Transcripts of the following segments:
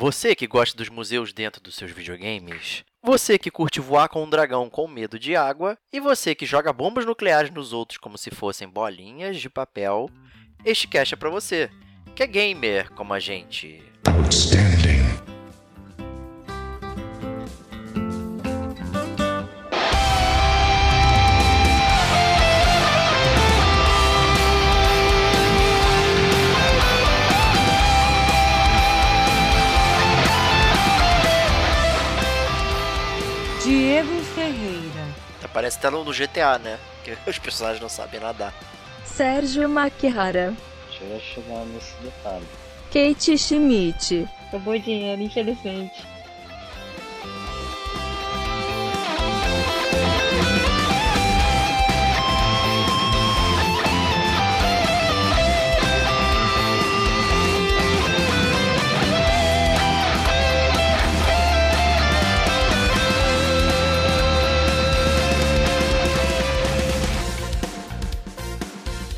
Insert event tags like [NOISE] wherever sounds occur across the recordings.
Você que gosta dos museus dentro dos seus videogames, você que curte voar com um dragão com medo de água, e você que joga bombas nucleares nos outros como se fossem bolinhas de papel, este cast é pra você, que é gamer como a gente. Outstanding. Parece até no no GTA, né? Que [LAUGHS] os personagens não sabem nadar. Sérgio Maquihara, Deixa eu chegar nesse detalhe. Kate Schmidt, Acabou dinheiro, infelizmente.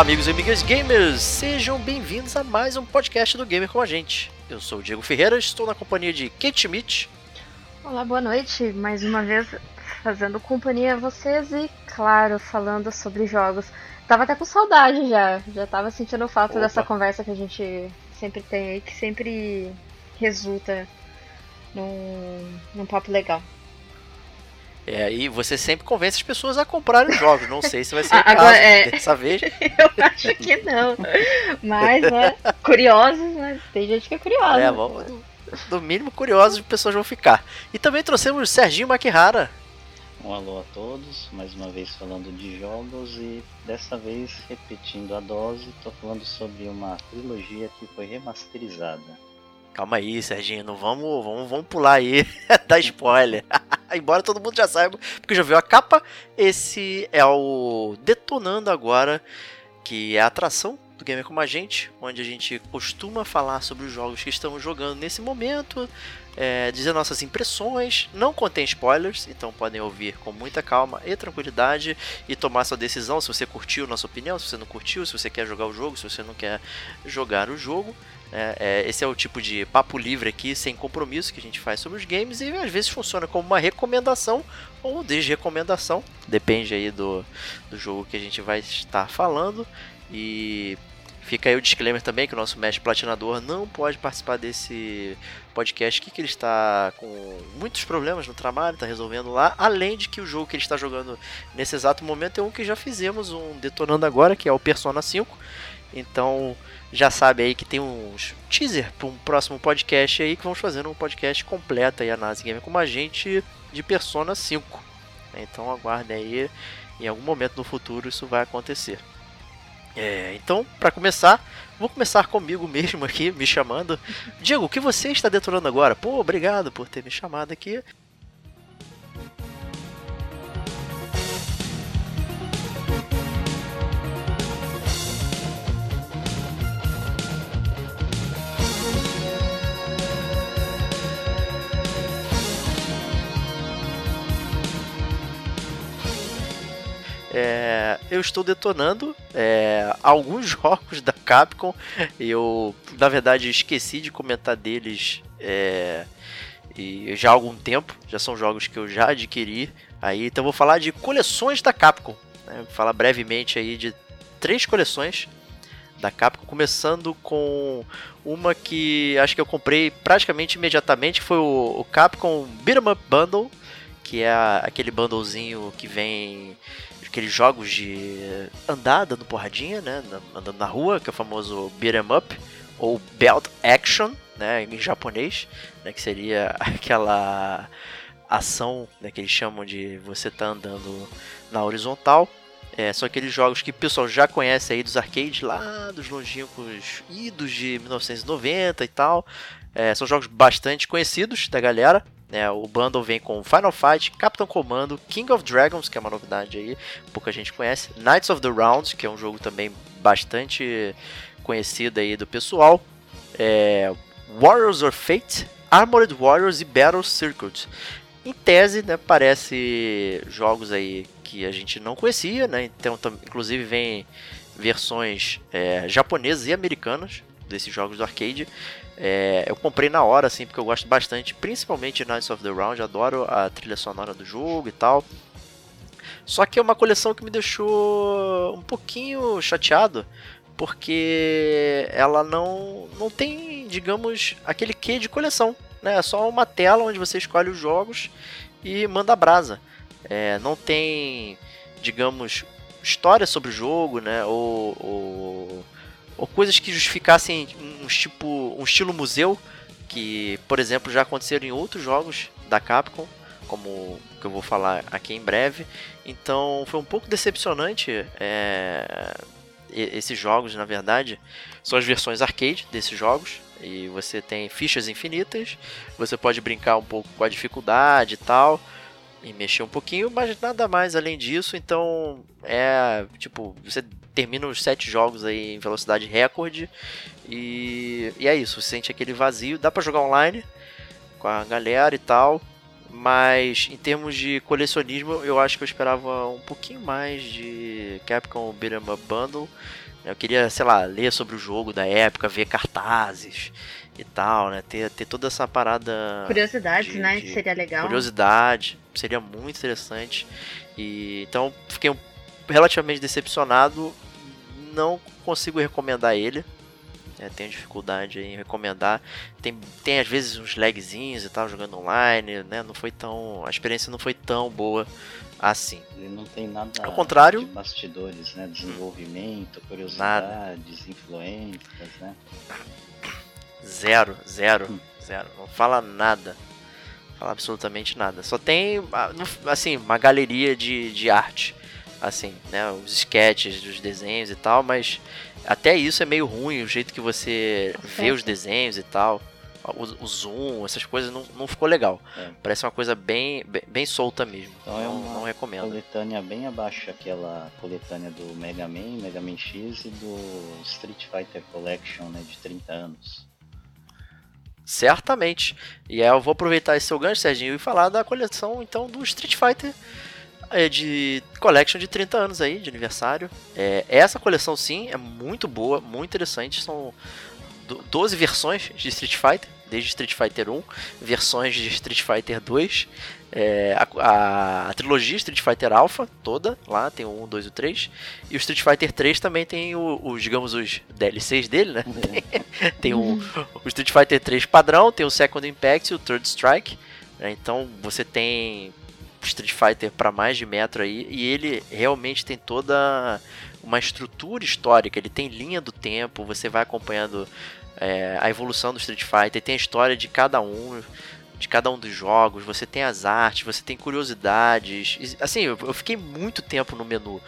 Amigos e amigas gamers! Sejam bem-vindos a mais um podcast do Gamer com a gente. Eu sou o Diego Ferreira, estou na companhia de Kate Schmidt. Olá, boa noite. Mais uma vez fazendo companhia a vocês e, claro, falando sobre jogos. Tava até com saudade já. Já tava sentindo falta Opa. dessa conversa que a gente sempre tem aí, que sempre resulta num, num papo legal. É, e você sempre convence as pessoas a comprarem os jogos. Não sei se vai ser o [LAUGHS] Agora, caso é. dessa vez. [LAUGHS] Eu acho que não. Mas, né? [LAUGHS] Curiosos, né? Tem gente que é curiosa. É, vamos, no mínimo curiosos as pessoas vão ficar. E também trouxemos o Serginho Maquihara. Um alô a todos, mais uma vez falando de jogos e dessa vez repetindo a dose, tô falando sobre uma trilogia que foi remasterizada. Calma aí, Serginho, não vamos, vamos, vamos pular aí, [LAUGHS] dar spoiler. [LAUGHS] Embora todo mundo já saiba, porque já viu a capa, esse é o Detonando Agora, que é a atração do Gamer Como a Gente, onde a gente costuma falar sobre os jogos que estamos jogando nesse momento, é, dizer nossas impressões, não contém spoilers, então podem ouvir com muita calma e tranquilidade e tomar sua decisão se você curtiu nossa opinião, se você não curtiu, se você quer jogar o jogo, se você não quer jogar o jogo. É, é, esse é o tipo de papo livre aqui, sem compromisso, que a gente faz sobre os games e às vezes funciona como uma recomendação ou desrecomendação, depende aí do, do jogo que a gente vai estar falando. E fica aí o disclaimer também que o nosso mestre platinador não pode participar desse podcast aqui, que ele está com muitos problemas no trabalho, está resolvendo lá, além de que o jogo que ele está jogando nesse exato momento é um que já fizemos um detonando agora, que é o Persona 5. Então já sabe aí que tem uns teaser para um próximo podcast aí que vamos fazer um podcast completo aí a Nazi Gamer como a gente de Persona 5. Então aguardem aí, em algum momento no futuro isso vai acontecer. É, então, para começar, vou começar comigo mesmo aqui, me chamando. Diego, o que você está detonando agora? Pô, obrigado por ter me chamado aqui. É, eu estou detonando é, alguns [LAUGHS] jogos da Capcom. Eu, na verdade, esqueci de comentar deles é, e já há algum tempo. Já são jogos que eu já adquiri. Aí, então, vou falar de coleções da Capcom. Né? Vou falar brevemente aí de três coleções da Capcom, começando com uma que acho que eu comprei praticamente imediatamente, foi o, o Capcom Beat'em Up Bundle, que é aquele bundlezinho que vem aqueles jogos de andar dando porradinha, né, andando na rua, que é o famoso beat'em up ou belt action, né, em japonês, né, que seria [LAUGHS] aquela ação, né, que eles chamam de você tá andando na horizontal. É, são aqueles jogos que o pessoal já conhece aí dos arcades lá dos longínquos idos de 1990 e tal. É, são jogos bastante conhecidos da galera. Né? O bundle vem com Final Fight, Captain Commando, King of Dragons, que é uma novidade aí, pouca gente conhece, Knights of the Round, que é um jogo também bastante conhecido aí do pessoal, é, Warriors of Fate, Armored Warriors e Battle Circuit. Em tese, né, parece jogos aí que a gente não conhecia, né? Então, inclusive vem versões é, japonesas e americanas desses jogos do arcade. É, eu comprei na hora, assim, porque eu gosto bastante, principalmente Knights of the Round, adoro a trilha sonora do jogo e tal. Só que é uma coleção que me deixou um pouquinho chateado, porque ela não, não tem, digamos, aquele quê de coleção. Né? É só uma tela onde você escolhe os jogos e manda brasa. É, não tem, digamos, história sobre o jogo, né? Ou, ou, ou coisas que justificassem um, tipo, um estilo museu, que, por exemplo, já aconteceram em outros jogos da Capcom, como que eu vou falar aqui em breve. Então foi um pouco decepcionante é, esses jogos, na verdade, são as versões arcade desses jogos. E você tem fichas infinitas, você pode brincar um pouco com a dificuldade e tal, e mexer um pouquinho, mas nada mais além disso. Então é tipo, você termina os sete jogos aí em velocidade recorde e, e é isso, sente aquele vazio. Dá para jogar online com a galera e tal. Mas em termos de colecionismo, eu acho que eu esperava um pouquinho mais de Capcom Beat'em Up Bundle. Eu queria, sei lá, ler sobre o jogo da época, ver cartazes e tal, né? Ter, ter toda essa parada. Curiosidades, né? De seria legal. Curiosidade, seria muito interessante. E então fiquei um, relativamente decepcionado. Não consigo recomendar ele. É, tenho dificuldade em recomendar. Tem, tem às vezes uns lagzinhos e tal, jogando online, né? Não foi tão. A experiência não foi tão boa assim. Ele não tem nada Ao contrário, de bastidores, né? Desenvolvimento, curiosidades, nada. influências, né? Zero, zero, hum. zero. Não fala nada. Fala absolutamente nada. Só tem, ah, assim, uma galeria de, de arte. Assim, né? Os sketches dos desenhos e tal, mas até isso é meio ruim, o jeito que você vê os desenhos e tal. O, o zoom, essas coisas não, não ficou legal. É. Parece uma coisa bem, bem, bem solta mesmo. Então é não, é uma não recomendo. coletânea bem abaixo aquela coletânea do Mega Man, Mega Man X e do Street Fighter Collection né, de 30 anos. Certamente. E aí eu vou aproveitar esse seu gancho, Serginho, e falar da coleção então do Street Fighter é de collection de 30 anos aí, de aniversário. É, essa coleção sim é muito boa, muito interessante. São 12 versões de Street Fighter, desde Street Fighter 1, versões de Street Fighter 2, é, a, a, a, trilogia Street Fighter Alpha toda, lá tem o 1, 2 e o 3, e o Street Fighter 3 também tem os, digamos, os DLCs dele, né? Tem, [LAUGHS] tem o, o, Street Fighter 3 padrão, tem o Second Impact e o Third Strike, né? então você tem Street Fighter para mais de metro aí, e ele realmente tem toda uma estrutura histórica, ele tem linha do tempo, você vai acompanhando é, a evolução do Street Fighter, tem a história de cada um, de cada um dos jogos, você tem as artes, você tem curiosidades. Assim, eu, eu fiquei muito tempo no menu.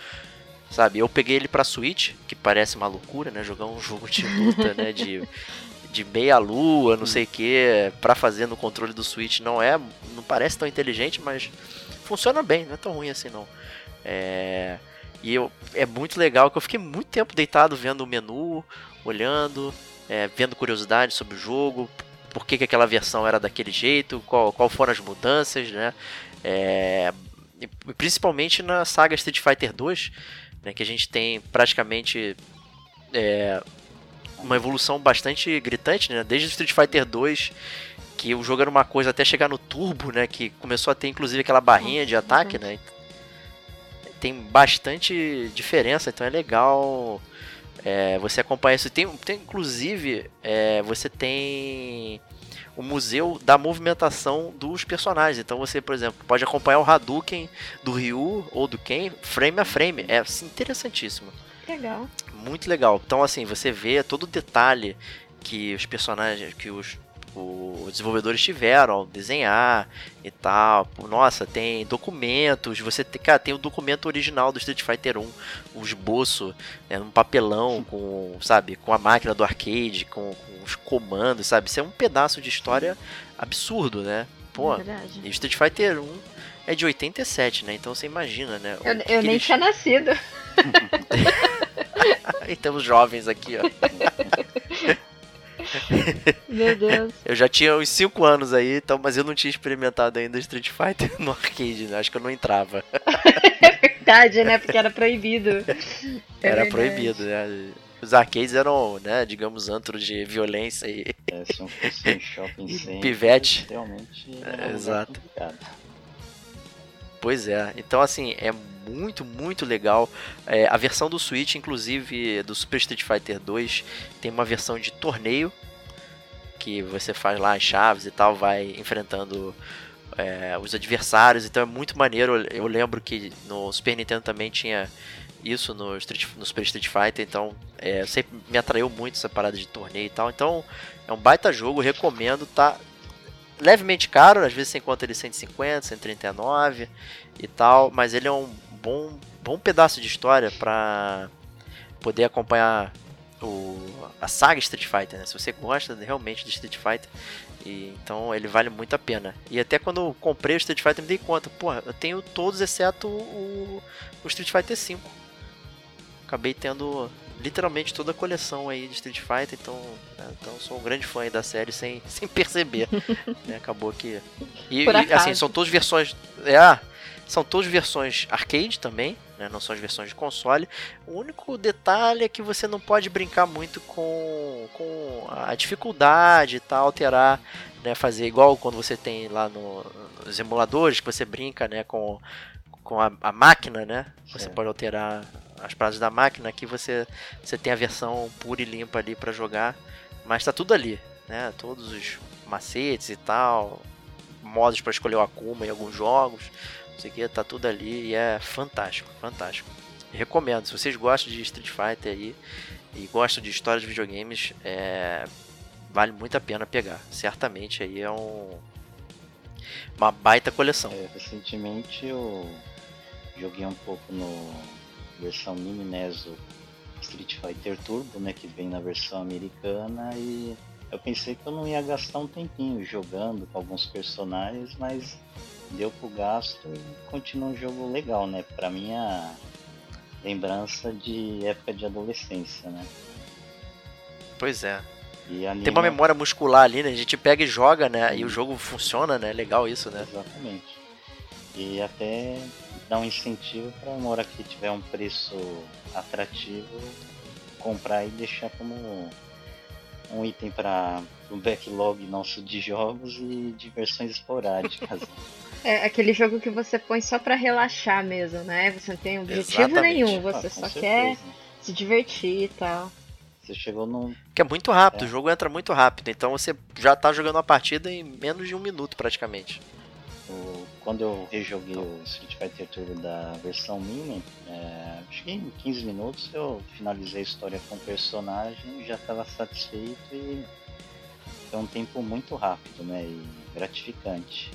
Sabe, eu peguei ele pra Switch, que parece uma loucura, né? Jogar um [LAUGHS] jogo de luta, né? De, de meia lua, não sei o que, pra fazer no controle do Switch não é, não parece tão inteligente, mas funciona bem, não é tão ruim assim não. É, e eu, é muito legal que eu fiquei muito tempo deitado vendo o menu, olhando, é, vendo curiosidades sobre o jogo, por que, que aquela versão era daquele jeito, qual, qual foram as mudanças, né? É, principalmente na saga Street Fighter 2, né, que a gente tem praticamente é, uma evolução bastante gritante, né? Desde Street Fighter 2 que o jogo era uma coisa até chegar no turbo, né? Que começou a ter inclusive aquela barrinha de ataque, né? Tem bastante diferença, então é legal é, você acompanhar isso. Tem, tem inclusive, é, você tem o museu da movimentação dos personagens. Então você, por exemplo, pode acompanhar o Hadouken do Ryu ou do Ken frame a frame. É assim, interessantíssimo. Legal. Muito legal. Então assim, você vê todo o detalhe que os personagens, que os os desenvolvedores tiveram ao desenhar e tal. Nossa, tem documentos. Você tem, cara, tem o documento original do Street Fighter 1, o esboço, né, um papelão [LAUGHS] com, sabe, com a máquina do arcade, com, com os comandos, sabe? Isso é um pedaço de história absurdo, né? Pô, É e Street Fighter 1 é de 87, né? Então você imagina, né? Eu, que eu que nem eles- tinha nascido. [LAUGHS] [LAUGHS] e temos jovens aqui, ó. [LAUGHS] Meu Deus. Eu já tinha uns 5 anos aí, então, mas eu não tinha experimentado ainda Street Fighter [LAUGHS] no arcade, né? Acho que eu não entrava. [LAUGHS] Verdade, né? Porque era proibido. É Era verdade. proibido, né? Os arcades eram, né, digamos, antros de violência e. É, um shopping center, pivete. realmente É, exato. complicado. Pois é. Então, assim, é muito, muito legal. É, a versão do Switch, inclusive, do Super Street Fighter 2, tem uma versão de torneio. Que você faz lá as chaves e tal, vai enfrentando é, os adversários. Então é muito maneiro. Eu- lembro que no Super Nintendo também tinha isso no, Street, no Super Street Fighter. Então é, sempre me atraiu muito essa parada de torneio e tal. Então é um baita jogo, recomendo. Tá levemente caro, às vezes você encontra ele 150, 139 e tal, mas ele é um bom, bom pedaço de história pra poder acompanhar o, a saga Street Fighter, né? Se você gosta realmente de Street Fighter, e, então ele vale muito a pena. E até quando eu comprei o Street Fighter me dei conta, porra, eu tenho todos exceto o, o Street Fighter 5. Acabei tendo literalmente toda a coleção aí de Street Fighter, então, né, então sou um grande fã aí da série sem, [LAUGHS] sem perceber. né? Acabou que. E, e, assim, são todas versões. É, são todas versões arcade também, né? Não são as versões de console. O único detalhe é que você não pode brincar muito com, com a dificuldade e tal, alterar, né? Fazer igual quando você tem lá no, nos emuladores, que você brinca, né? Com, com a, a máquina, né? Você Certo. pode alterar as paradas da máquina. Aqui você, você tem a versão pura e limpa ali pra jogar, mas tá tudo ali, né? Todos os macetes e tal, modos para escolher o Akuma em alguns jogos, sei o que, tá tudo ali e é fantástico, fantástico. Recomendo, se vocês gostam de Street Fighter aí e gostam de história de videogames, é, vale muito a pena pegar. Certamente aí é um uma baita coleção. É, recentemente eu joguei um pouco no versão mini Street Fighter Turbo, né, que vem na versão americana e eu pensei que eu não ia gastar um tempinho jogando com alguns personagens, mas deu pro gasto e continua um jogo legal, né? Pra minha lembrança de época de adolescência, né? Pois é. Anima... Tem uma memória muscular ali, né? A gente pega e joga, né? E o jogo funciona, né? Legal isso, né? Exatamente. E até dá um incentivo para uma hora que tiver um preço atrativo comprar e deixar como um item para o backlog nosso de jogos e diversões esporádicas. [LAUGHS] É aquele jogo que você põe só pra relaxar mesmo, né? Você não tem objetivo Exatamente. nenhum, Ah, você com só certeza. quer se divertir e tal. Você chegou num. Que é muito rápido, É. o jogo entra muito rápido. Então você já tá jogando uma partida em menos de um minuto praticamente. o- Quando eu rejoguei o Street Fighter Turbo da versão mini, é, acho que em 15 minutos eu finalizei a história com o personagem e já estava satisfeito e foi um tempo muito rápido, né? E gratificante.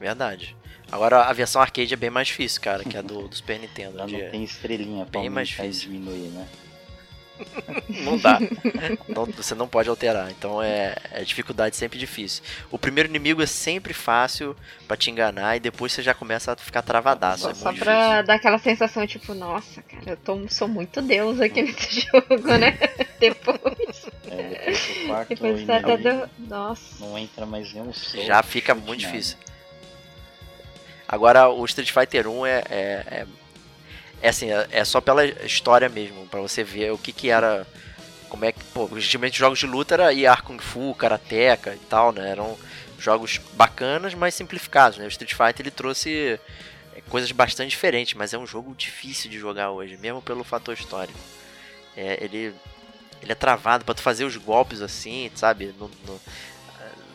Verdade. Agora a versão arcade é bem mais difícil, cara, que a do, do Super Nintendo. Já não tem estrelinha pra bem mais difícil. diminuir, né? [LAUGHS] Não dá. [LAUGHS] Não- você não pode alterar. Então é, é dificuldade sempre difícil. O primeiro inimigo é sempre fácil pra te enganar e depois você já começa a ficar travadaço. Só, é só pra difícil. dar aquela sensação, tipo, nossa, cara, eu tô, sou muito deus aqui nesse [LAUGHS] jogo, né? Depois, É, depois do quarto depois tá dando. Nossa. não entra mais nenhum Já fica muito nada. difícil. Agora o Street Fighter 1 é, é, é, é assim, é, é só pela história mesmo, pra você ver o que que era. Como é que. Pô, geralmente jogos de luta era Yar Kung Fu, Karateka e tal, né? Eram jogos bacanas, mas simplificados, né? O Street Fighter ele trouxe é, coisas bastante diferentes, mas é um jogo difícil de jogar hoje, mesmo pelo fator histórico. É, ele, ele é travado pra tu fazer os golpes assim, sabe? No, no-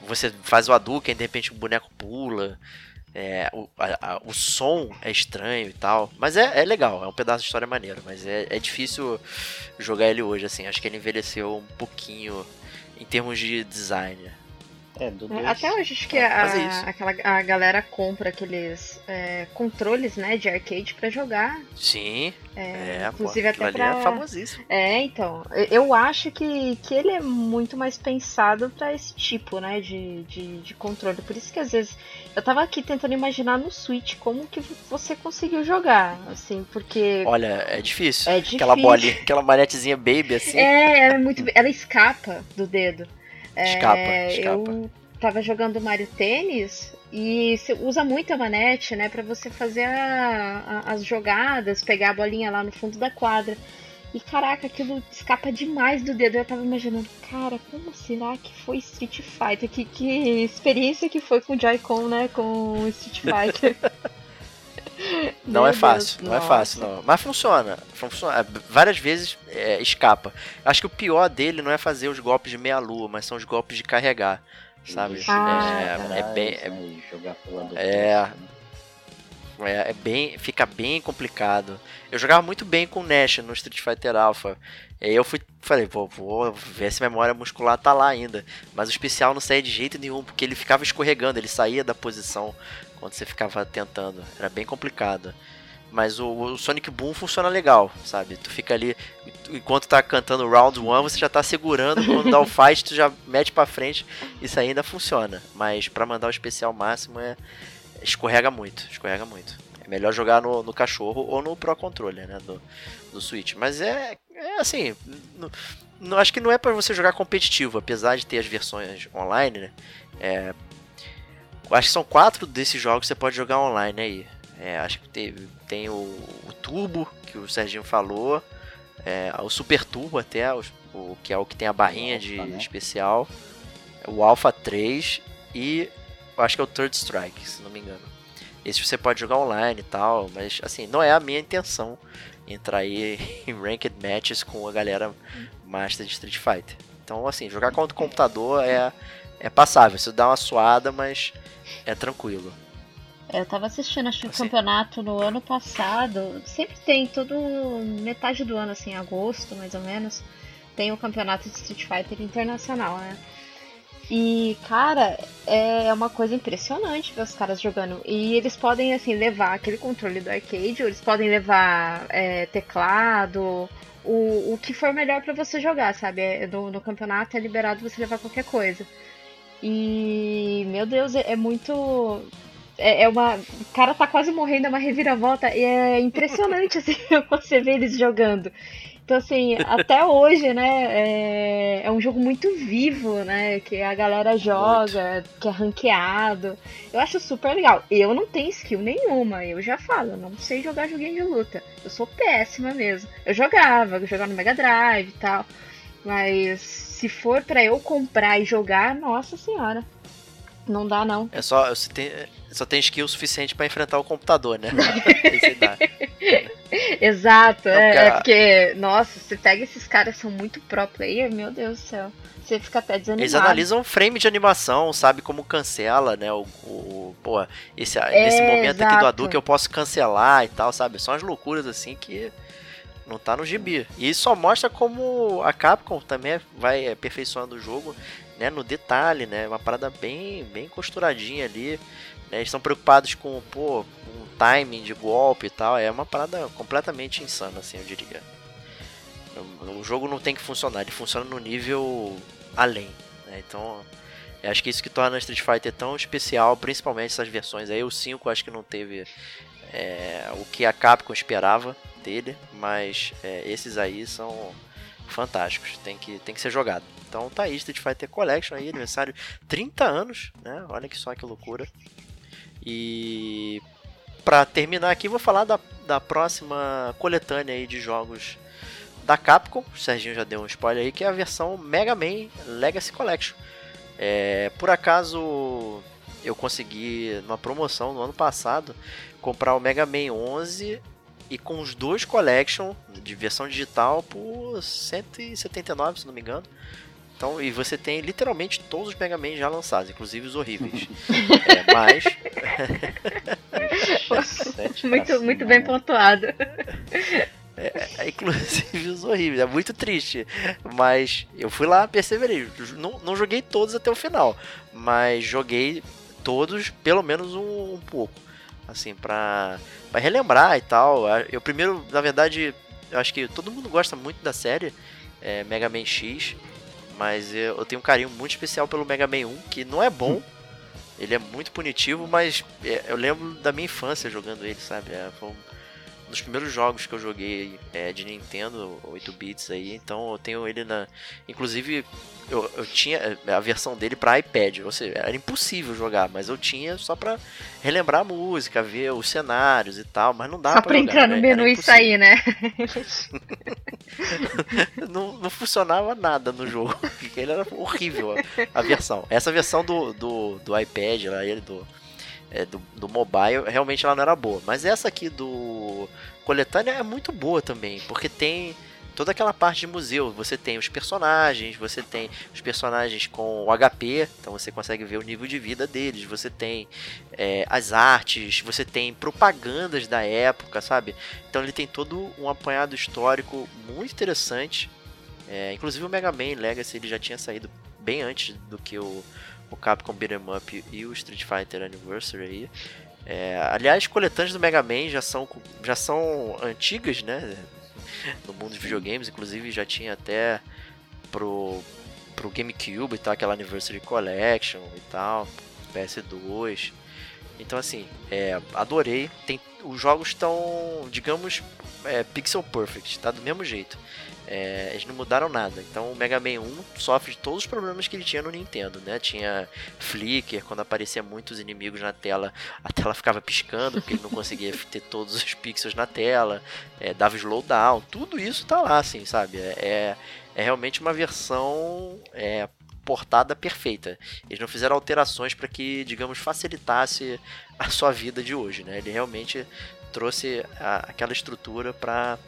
você faz o Hadouken, de repente o boneco pula. É, o, a- a- o som é estranho e tal. Mas é, é legal, é um pedaço de história maneiro. Mas é, é difícil jogar ele hoje, assim. Acho que ele envelheceu um pouquinho em termos de design. É, do É, dois. Até hoje acho que É, a, aquela, a galera compra aqueles é, controles, né, de arcade pra jogar. Sim, É, é, inclusive pô, até pra... é famosíssimo. É, então, eu acho que, que ele é muito mais pensado pra esse tipo, né, de, de, de controle. Por isso que às vezes eu tava aqui tentando imaginar no Switch como que você conseguiu jogar, assim, porque Olha, é difícil. é difícil. Aquela bolinha, aquela manetezinha baby assim. É, ela é muito, ela escapa do dedo. É, Escapa. Eu tava jogando Mario Tênis e você usa muito a manete, né, Pra você fazer a- a- as jogadas, pegar a bolinha lá no fundo da quadra. E caraca, aquilo escapa demais do dedo. Eu tava imaginando, cara, como será que foi Street Fighter? Que, que experiência que foi com o Joy-Con, né? Com o Street Fighter. [LAUGHS] Não Meu é fácil, Deus, não é nossa. fácil, não. Mas funciona, funciona. É, Várias vezes é, escapa. Acho que o pior dele não é fazer os golpes de meia-lua, mas são os golpes de carregar, sabe? Ah, é, tá. é bem, é, jogar pro lado É. é, é bem, fica bem complicado. Eu jogava muito bem com o Nash no Street Fighter Alpha. E aí eu fui, falei, pô, vou ver se a memória muscular tá lá ainda. Mas o especial não saía de jeito nenhum, porque ele ficava escorregando, ele saía da posição quando você ficava tentando. Era bem complicado. Mas o, o Sonic Boom funciona legal, sabe? Tu fica ali, enquanto tá cantando Round 1, você já tá segurando, quando dá o [LAUGHS] fight, tu já mete pra frente. Isso ainda funciona. Mas pra mandar o especial máximo é. Escorrega muito, escorrega muito. É melhor jogar no, no cachorro ou no Pro Controller, né? Do, do Switch. Mas é, é assim. Não, não- acho que não é pra você jogar competitivo, apesar de ter as versões online, né? É, acho que são quatro desses jogos que você pode jogar online aí. É, acho que tem, tem o, o Turbo, que o Serginho falou. é, o Super Turbo até, o, o- que é o que tem a barrinha de Alpha, né? especial. O Alpha 3 e acho que é o Third Strike, se não me engano. Esse você pode jogar online e tal, mas assim, não é a minha intenção entrar aí [LAUGHS] em ranked matches com a galera master de Street Fighter. Então, assim, jogar contra o computador é, é passável. Você dá uma suada, mas é tranquilo. Eu tava assistindo, acho que o Assim. campeonato no ano passado. Sempre tem, todo metade do ano, assim, agosto mais ou menos, tem o campeonato de Street Fighter internacional, né? E, cara, é uma coisa impressionante ver os caras jogando. E eles podem, assim, levar aquele controle do arcade, ou eles podem levar é, teclado, o, o que for melhor pra você jogar, sabe? É, No, no campeonato é liberado você levar qualquer coisa. E, meu Deus, é, é muito. É, é uma. O cara tá quase morrendo, é uma reviravolta. E é impressionante, [LAUGHS] assim, você ver eles jogando. Então, assim, até hoje, né, é, é um jogo muito vivo, né, que a galera joga, que é ranqueado. Eu acho super legal. Eu não tenho skill nenhuma, eu já falo, eu não sei jogar joguinho de luta. Eu sou péssima mesmo. Eu jogava, eu jogava no Mega Drive e tal. Mas se for pra eu comprar e jogar, nossa senhora. Não dá, não. É só, você tem, só tem skill suficiente pra enfrentar o computador, né? [LAUGHS] Exato, Não, é, é porque, nossa, você pega esses caras são muito pro player, meu Deus do céu. Você fica até desanimado. Eles analisam frame de animação, sabe como cancela, né? O, o- pô, esse, É, nesse momento aqui do exato. Adu que eu posso cancelar e tal, sabe? São as loucuras assim que não tá no gibi. E isso só mostra como a Capcom também vai aperfeiçoando o jogo, né? No detalhe, né? Uma parada bem, bem costuradinha ali. né? Eles estão preocupados com, pô, um timing de golpe e tal. É uma parada completamente insana, assim, eu diria. O jogo não tem que funcionar, ele funciona no nível além. né? Então, acho que isso que torna Street Fighter tão especial, principalmente essas versões aí. O 5 acho que não teve é, o que a Capcom esperava dele, mas é, esses aí são fantásticos, tem que, tem que ser jogado. Então tá aí, Street Fighter Collection aí, aniversário 30 anos, né? Olha que só que loucura. E pra terminar aqui, vou falar da, da próxima coletânea aí de jogos da Capcom. O Serginho já deu um spoiler aí, que é a versão Mega Man Legacy Collection. É, por acaso eu consegui, numa promoção no ano passado, comprar o Mega Man 11 e com os dois Collection de versão digital por 179, se não me engano. Então, e você tem literalmente todos os Mega Man já lançados, inclusive os horríveis. [LAUGHS] É, mas [LAUGHS] Muito, muito bem pontuado. É, é, inclusive os horríveis, é muito triste. Mas eu fui lá, perseverei. Não, não joguei todos até o final, mas joguei todos, pelo menos um, um pouco. Assim, pra, pra relembrar e tal. Eu primeiro, na verdade, eu acho que todo mundo gosta muito da série é, Mega Man X. Mas eu, eu tenho um carinho muito especial pelo Mega Man 1, que não é bom. [LAUGHS] Ele é muito punitivo, mas é, eu lembro da minha infância jogando ele, sabe? É, foi um dos primeiros jogos que eu joguei é, de Nintendo, 8 bits aí, então eu tenho ele na. Inclusive, eu, eu tinha a versão dele para iPad, ou seja, era impossível jogar, mas eu tinha só para relembrar a música, ver os cenários e tal, mas não dava só pra, entrar no né? menu e sair, né? [LAUGHS] não, não funcionava nada no jogo, [LAUGHS] porque ele era horrível a, a versão. Essa versão do, do, do iPad, lá, ele do, é, do, do mobile, realmente ela não era boa. Mas essa aqui do coletânea é muito boa também, porque tem toda aquela parte de museu. Você tem os personagens, você tem os personagens com o HP, então você consegue ver o nível de vida deles. Você tem é, as artes, você tem propagandas da época, sabe? Então ele tem todo um apanhado histórico muito interessante. É, inclusive o Mega Man Legacy ele já tinha saído bem antes do que o, o Capcom Beat'em Up e o Street Fighter Anniversary aí. É, aliás, coletâneas do Mega Man já são, já são antigas, né? no mundo dos videogames, inclusive já tinha até pro, pro GameCube e tal, aquela Anniversary Collection e tal, PS2. Então assim, é, adorei. Tem, os jogos estão, digamos, é, pixel perfect, tá do mesmo jeito. É, eles não mudaram nada. Então o Mega Man 1 sofre de todos os problemas que ele tinha no Nintendo, né? Tinha flicker, quando aparecia muitos inimigos na tela, a tela ficava piscando, porque ele não conseguia [LAUGHS] ter todos os pixels na tela, é, dava slowdown, tudo isso tá lá, assim, sabe? É, é, é realmente uma versão é, portada perfeita. Eles não fizeram alterações para que, digamos, facilitasse a sua vida de hoje, né? Ele realmente trouxe a, aquela estrutura para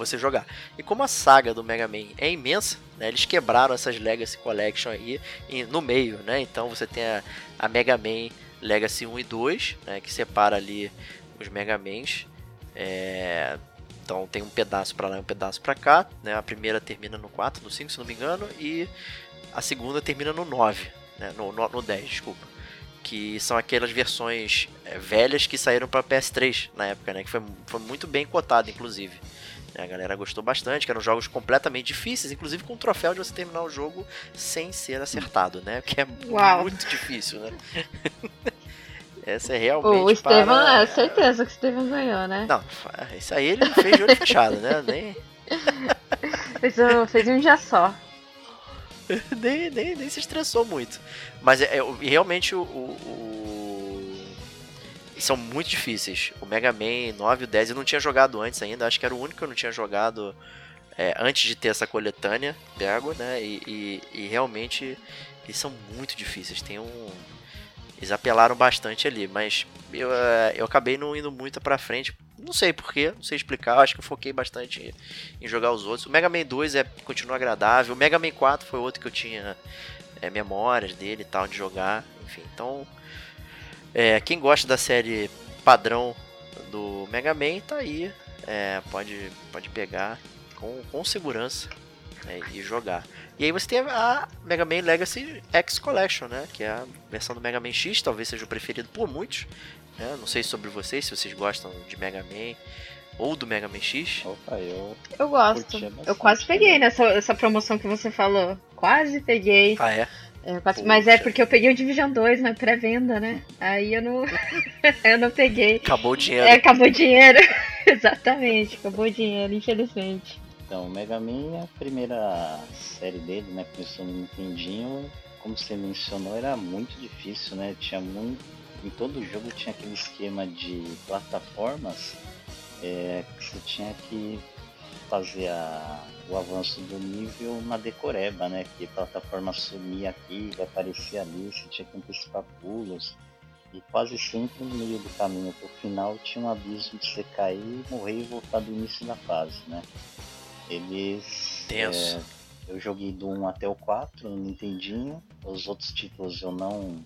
você jogar. E como a saga do Mega Man é imensa, né, eles quebraram essas Legacy Collection aí no meio, né? Então você tem a, a Mega Man Legacy 1 e 2, né, que separa ali os Mega Mans. É, então tem um pedaço para lá e um pedaço para cá. Né? A primeira termina no 4, no 5, se não me engano, e a segunda termina no 9, né? no, no, no 10, desculpa. Que são aquelas versões é, velhas que saíram para PS3 na época, né? Que foi, foi muito bem cotado, inclusive. A galera gostou bastante, que eram jogos completamente difíceis, inclusive com o troféu de você terminar o jogo sem ser acertado, né? Que é Uau. muito difícil, né? [LAUGHS] Essa é realmente. O Estevam, para... é certeza que o Estevam ganhou, né? Não, isso aí ele fez de olho fechado, né? [LAUGHS] Nem. fez, um, fez um dia só. [LAUGHS] nem, nem, nem se estressou muito. Mas é, é realmente o, o, são muito difíceis. O Mega Man 9 e o 10 eu não tinha jogado antes ainda, acho que era o único que eu não tinha jogado é, antes de ter essa coletânea, pego, né? E, e, e, realmente eles são muito difíceis. Tem um. Eles apelaram bastante ali, mas eu, é, eu acabei não indo muito pra frente. Não sei porquê, não sei explicar. Acho que eu foquei bastante em, jogar os outros. O Mega Man 2 é, continua agradável. O Mega Man 4 foi outro que eu tinha é, memórias dele e tal, de jogar. Enfim, então é, quem gosta da série padrão do Mega Man tá aí. É, pode, pode pegar com, com segurança né, e jogar. E aí você tem a Mega Man Legacy X Collection, né? Que é a versão do Mega Man X, talvez seja o preferido por muitos. Né? Não sei sobre vocês, se vocês gostam de Mega Man ou do Mega Man X. Opa, eu. Eu gosto. Eu quase peguei nessa essa promoção que você falou. Quase peguei. Ah, é? É, mas é porque eu peguei o Division 2 na pré-venda, né? Aí eu não. [LAUGHS] eu não peguei. Acabou o dinheiro. É, acabou o dinheiro. [LAUGHS] Exatamente, acabou o dinheiro, infelizmente. Então, o Mega Man, a primeira série dele, né? Começou no Nintendinho. Como você mencionou, era muito difícil, né? Tinha muito. Em todo jogo tinha aquele esquema de plataformas é, que você tinha que fazer a, o avanço do nível na decoreba, né? Que a plataforma sumia aqui, vai aparecer ali, você tinha que antecipar pulos. E quase sempre no meio do caminho pro final tinha um abismo de você cair, morrer e voltar do início da fase, né? Eles. Tenso. É, eu joguei do 1 até o 4 no Nintendinho. Os outros títulos eu não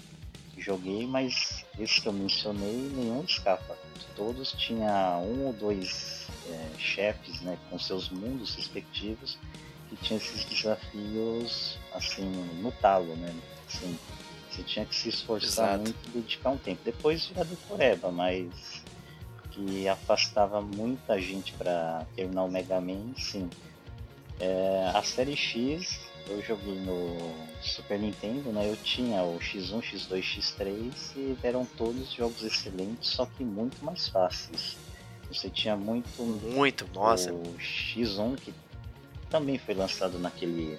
joguei, mas esse que eu mencionei, nenhum escapa. Todos tinha um ou dois é, chefes, né, com seus mundos respectivos, que tinha esses desafios, assim, no talo, né? Assim, você tinha que se esforçar Exato. muito e dedicar um tempo. Depois já do Foreba, mas que afastava muita gente para terminar o Mega Man, sim. É, a série X eu joguei no Super Nintendo, né? Eu tinha o X1, X2, X3 e eram todos jogos excelentes, só que muito mais fáceis. Você tinha muito Muito, nossa. o X1 que também foi lançado naquele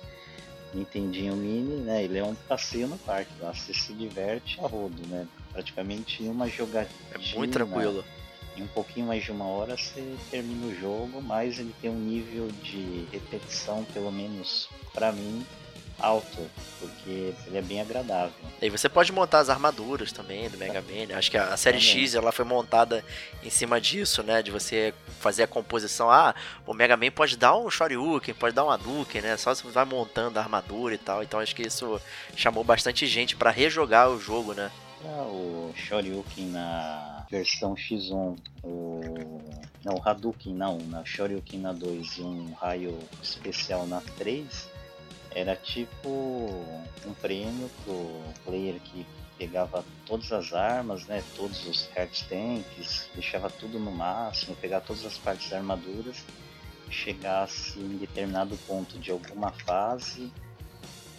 Nintendinho Mini, né? Ele é um passeio no parque, lá você se diverte a rodo, né? Praticamente uma jogatina. É muito tranquilo. Em um pouquinho mais de uma hora você termina o jogo, mas ele tem um nível de repetição, pelo menos pra mim, alto, porque ele é bem agradável. E você pode montar as armaduras também do Mega Man. né? Acho que a a série Também. X ela foi montada em cima disso, né? De você fazer a composição. Ah, o Mega Man pode dar um Shoryuken, pode dar um Hadouken, né? Só você vai montando a armadura e tal. Então acho que isso chamou bastante gente pra rejogar o jogo, né? O Shoryuken na versão X1, o. Não, Hadouken não, na Shoryuken na 2 e um raio especial na 3, era tipo um prêmio pro player que pegava todas as armas, né, todos os heart tanks, deixava tudo no máximo, pegava todas as partes armaduras, chegasse em determinado ponto de alguma fase,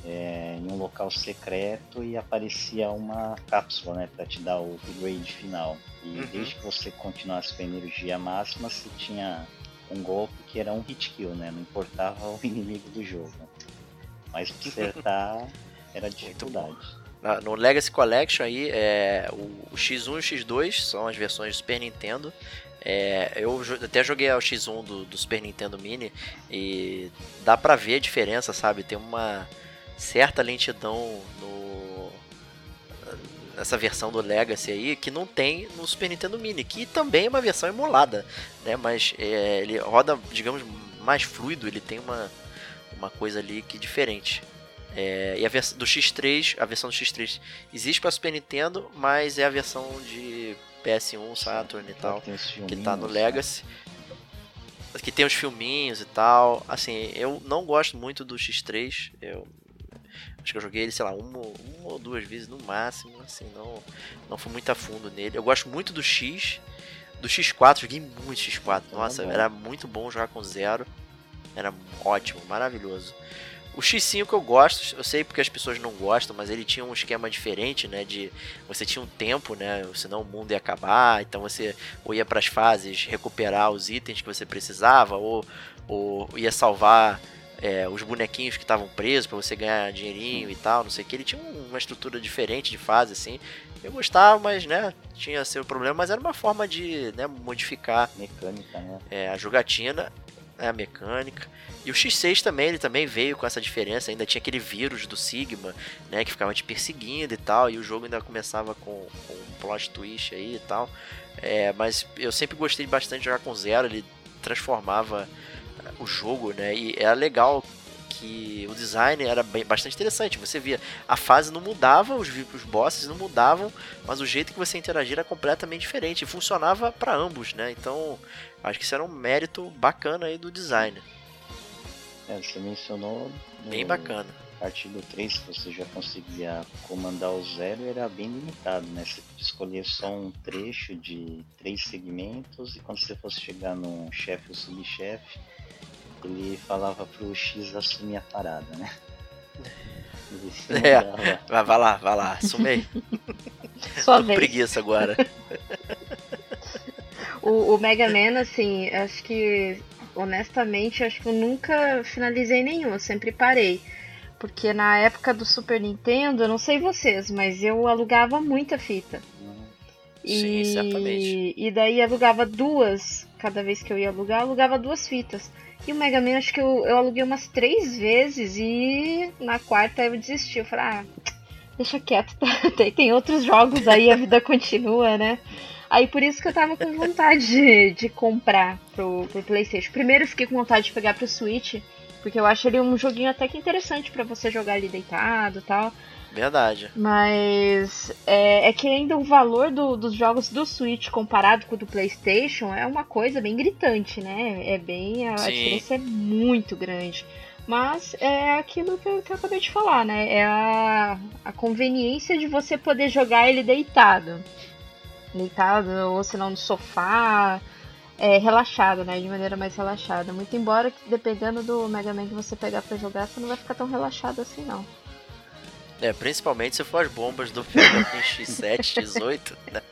é, em um local secreto e aparecia uma cápsula, né, para te dar o upgrade final. E Uhum. desde que você continuasse com a energia máxima, você tinha um golpe que era um hit kill, né, não importava [LAUGHS] o inimigo do jogo. Mas pra acertar [LAUGHS] era dificuldade. Na- no Legacy Collection aí, é, o, o X1 e o X2 são as versões do Super Nintendo. É, eu até joguei o X1 do, do Super Nintendo Mini e dá pra ver a diferença, sabe? Tem uma certa lentidão no nessa versão do Legacy aí que não tem no Super Nintendo Mini, que também é uma versão emulada, né? Mas é, ele roda, digamos, mais fluido, ele tem uma, uma coisa ali que é diferente. É, e a versão do X3, a versão do X3 existe para Super Nintendo, mas é a versão de PS1, Saturn e tal, que tá no né? Legacy. Que tem os filminhos e tal. Assim, eu não gosto muito do X3. Eu acho que eu joguei ele, sei lá, uma, uma ou duas vezes no máximo. Assim, não, não fui muito a fundo nele. Eu gosto muito do X. Do X4, joguei muito X4. Nossa, bom. era muito bom jogar com zero. Era ótimo, maravilhoso. O X5 eu gosto, eu sei porque as pessoas não gostam, mas ele tinha um esquema diferente, né? De você tinha um tempo, né? Senão o mundo ia acabar, então você ou ia para as fases recuperar os itens que você precisava, ou, ou ia salvar é, os bonequinhos que estavam presos para você ganhar dinheirinho e tal, não sei o que. Ele tinha um- uma estrutura diferente de fase, assim. Eu gostava, mas, né? Tinha seu problema, mas era uma forma de né, modificar Mecânica, né? é, a jogatina, né, a mecânica. E o X6 também, ele também veio com essa diferença, ainda tinha aquele vírus do Sigma, né, que ficava te perseguindo e tal, e o jogo ainda começava com, com um plot twist aí e tal. É, mas eu sempre gostei bastante de jogar com Zero, ele transformava o jogo, né, e era legal que o design era bem, bastante interessante. Você via, a fase não mudava, os, os bosses não mudavam, mas o jeito que você interagia era completamente diferente, e funcionava para ambos, né, então... Acho que isso era um mérito bacana aí do design. É, você mencionou no Bem bacana. artigo 3 que você já conseguia comandar o zero era bem limitado, né? Você escolher só um trecho de três segmentos e quando você fosse chegar num chefe ou subchefe, ele falava pro X assumir a parada, né? [LAUGHS] É. Vai, vai lá, vai lá, assumei. [LAUGHS] Sua Tô com preguiça agora. O, o Mega Man, assim, acho que, honestamente, acho que eu nunca finalizei nenhum, eu sempre parei. Porque na época do Super Nintendo, eu não sei vocês, mas eu alugava muita fita. Sim, e, certamente. E daí alugava duas, cada vez que eu ia alugar, alugava duas fitas. E o Mega Man, acho que eu, eu aluguei umas três vezes e na quarta eu desisti. Eu falei, ah, deixa quieto, [LAUGHS] tem, tem outros jogos aí, a vida continua, né? Aí por isso que eu tava com vontade de, de comprar pro, pro Playstation. Primeiro eu fiquei com vontade de pegar pro Switch, porque eu acho ele um joguinho até que interessante pra você jogar ali deitado e tal. Verdade. Mas é, é que ainda o valor do- dos jogos do Switch comparado com o do PlayStation é uma coisa bem gritante, né? É bem. A Sim. diferença é muito grande. Mas é aquilo que eu, que eu acabei de falar, né? É a, a conveniência de você poder jogar ele deitado. Deitado, ou se não no sofá. É, relaxado, né? De maneira mais relaxada. Muito embora que dependendo do Mega Man que você pegar pra jogar, você não vai ficar tão relaxado assim, não. É, principalmente se for as bombas do Man X7, X8, né?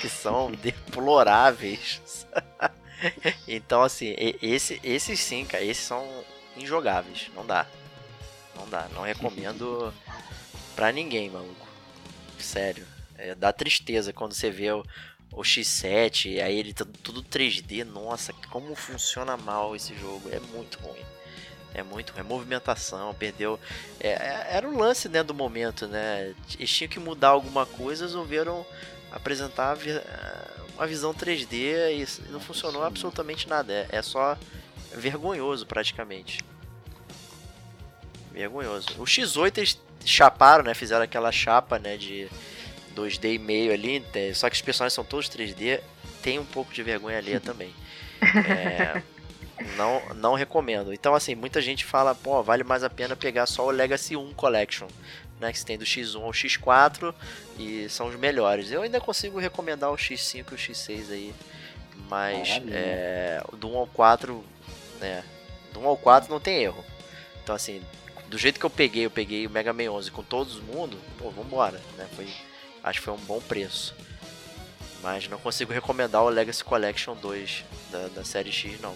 Que são deploráveis. [LAUGHS] então, assim, esse, esses sim, cara, esses são injogáveis. Não dá. Não dá. Não recomendo pra ninguém, maluco. Sério. É, dá tristeza quando você vê o, o X7, aí ele tá tudo 3D. Nossa, como funciona mal esse jogo. É muito ruim. É muito ruim. Movimentação, perdeu. É, é- era o lance né, do momento, né? Eles tinham que mudar alguma coisa, resolveram apresentar eh, uma visão 3D e não funcionou absolutamente nada. É, é só vergonhoso praticamente. Vergonhoso. O X8 eles chaparam, né? Fizeram aquela chapa, né? De 2D e meio ali. né, Só que os personagens são todos 3D. Tem um pouco de vergonha alheia [LAUGHS] também. É, não, não recomendo. Então, assim, muita gente fala, pô, vale mais a pena pegar só o Legacy 1 Collection, né? Que você tem do X1 ao X4 e são os melhores. Eu ainda consigo recomendar o X5 e o X6 aí, mas é, do 1 ao 4, né? Do 1 ao 4 não tem erro. Então, assim, do jeito que eu peguei, eu peguei o Mega Man 11 com todos os mundo, pô, vambora, né? Foi, acho que foi um bom preço. Mas não consigo recomendar o Legacy Collection 2 da, da série X, não.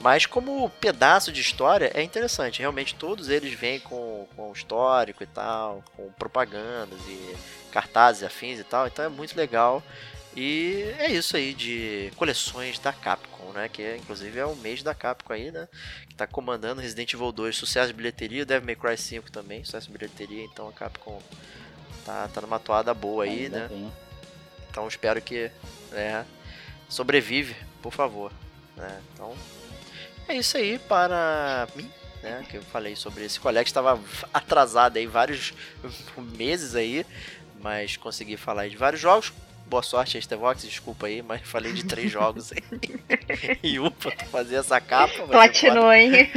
Mas como pedaço de história é interessante. Realmente todos eles vêm com, com histórico e tal, com propagandas e cartazes afins e tal. Então é muito legal. E é isso aí de coleções da Capcom, né? Que inclusive é o mês da Capcom aí, né? Que tá comandando Resident Evil 2, sucesso de bilheteria, Devil May Cry 5 também, sucesso de bilheteria. Então a Capcom tá, tá numa toada boa aí, Ainda né? bem. Então espero que né, sobrevive, por favor. né? Então é isso aí para mim, né? Que eu falei sobre esse colega estava atrasado aí vários meses aí, mas consegui falar aí de vários jogos. Boa sorte, Estevox, desculpa aí, mas falei de três jogos aí. [LAUGHS] e um pra fazer essa capa. Platinou, hein?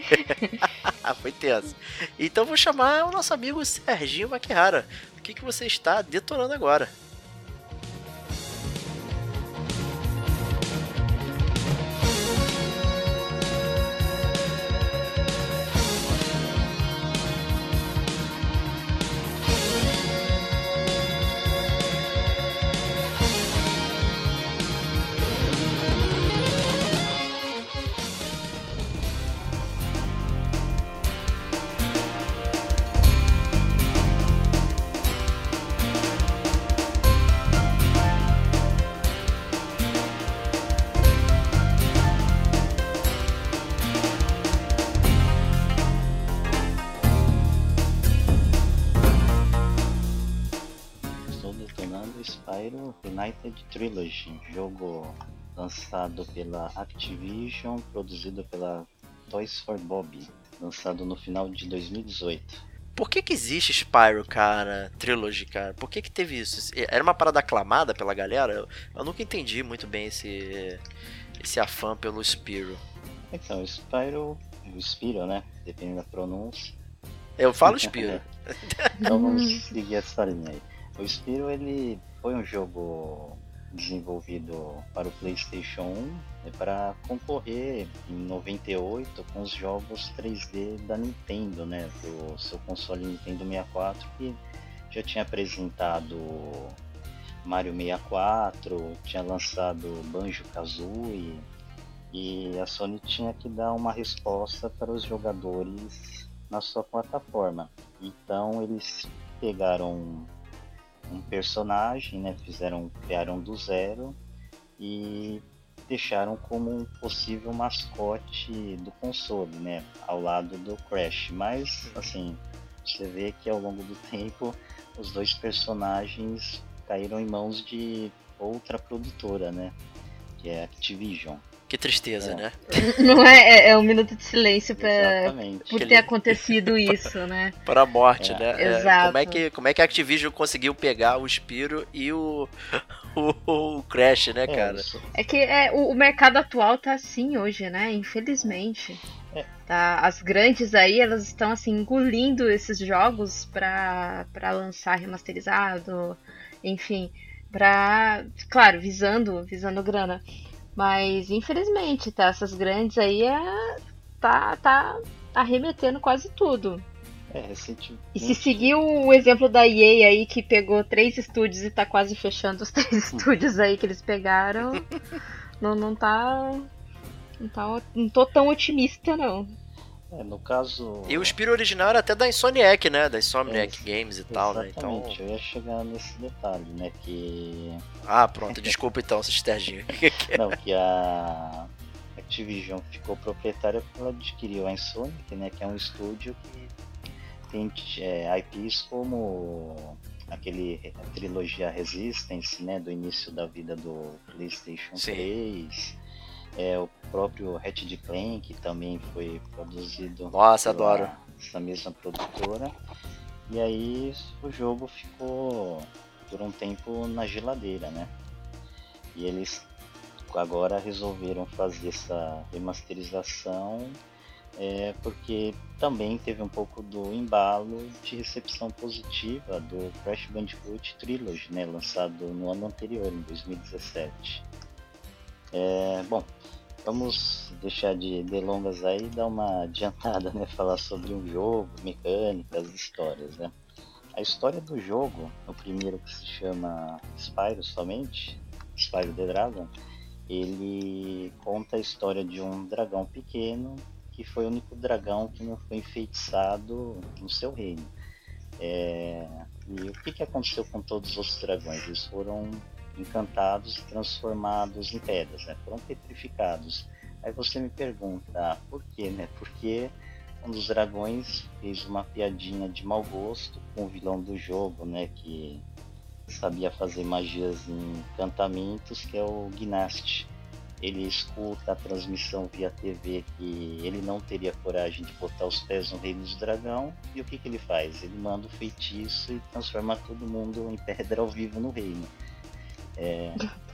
[LAUGHS] Foi tenso. Então vou chamar o nosso amigo Serginho Maquihara. O que, que você está detonando agora? Trilogy, jogo lançado pela Activision, produzido pela Toys for Bob, lançado no final de 2018. Por que que existe Spyro, cara? Trilogy, cara? Por que que teve isso? Era uma parada aclamada pela galera? Eu, nunca entendi muito bem esse, esse afã pelo Spyro. Então, o Spyro, o Spyro, né? Dependendo da pronúncia. Eu falo [LAUGHS] Spyro. Então vamos seguir essa linha aí. O Spyro ele foi um jogo desenvolvido para o PlayStation 1 né, para concorrer em 98 com os jogos 3D da Nintendo, né, do seu console Nintendo 64 que já tinha apresentado Mario 64, tinha lançado Banjo Kazooie e a Sony tinha que dar uma resposta para os jogadores na sua plataforma. Então eles pegaram um personagem, né, fizeram, criaram do zero e deixaram como um possível mascote do console, né, ao lado do Crash. Mas assim, você vê que ao longo do tempo os dois personagens caíram em mãos de outra produtora, né, que é a Activision. Que tristeza, É. né? Não é, é, é um minuto de silêncio pra, por ter acontecido isso, né? [LAUGHS] Para a morte, É. né? É, Exato. como, é que, como é que a Activision conseguiu pegar o Spiro e o, [LAUGHS] o, o Crash, né, É, cara? É que é, o, o mercado atual tá assim hoje, né? Infelizmente. É. Tá, as grandes aí, elas estão assim, engolindo esses jogos pra, pra lançar remasterizado, enfim, pra. Claro, visando, visando grana. Mas infelizmente, tá? Essas grandes aí é, tá, tá arremetendo quase tudo. é, recentemente. E se seguir o exemplo da EA aí, que pegou três estúdios e tá quase fechando os [LAUGHS] três estúdios aí que eles pegaram, [LAUGHS] não, não tá. Não, tá, não tô tão otimista, não. É, no caso. E o Spiro original era até da Insomniac, né? Da Insomniac É, Games e tal, né? Então. Exatamente, eu ia chegar nesse detalhe, né? Que. Ah, pronto, desculpa então, Cisterginho. [LAUGHS] Não, que a Activision ficou proprietária porque ela adquiriu a Insomniac, né? Que é um estúdio que tem é, IPs como aquele a trilogia Resistance, né? Do início da vida do PlayStation Sim. 3. É, o próprio Ratchet Clank também foi produzido Nossa, pela- adoro. essa mesma produtora. E aí o jogo ficou por um tempo na geladeira, né? E eles agora resolveram fazer essa remasterização é, porque também teve um pouco do embalo de recepção positiva do Crash Bandicoot Trilogy, né, lançado no ano anterior, em 2017. É, bom, vamos deixar de delongas aí e dar uma adiantada, né, falar sobre um jogo, mecânicas, histórias, né. A história do jogo, o primeiro que se chama Spyro somente, Spyro the Dragon, ele conta a história de um dragão pequeno que foi o único dragão que não foi enfeitiçado no seu reino. É, E o que, que aconteceu com todos os outros dragões? Eles foram encantados e transformados em pedras, né? foram petrificados. Aí você me pergunta, ah, por quê? Né? Porque um dos dragões fez uma piadinha de mau gosto com o vilão do jogo, né? Que sabia fazer magias em encantamentos, que é o Gnast. Ele escuta a transmissão via TV que ele não teria coragem de botar os pés no reino do dragão. E o que, que ele faz? Ele manda o feitiço e transforma todo mundo em pedra ao vivo no reino.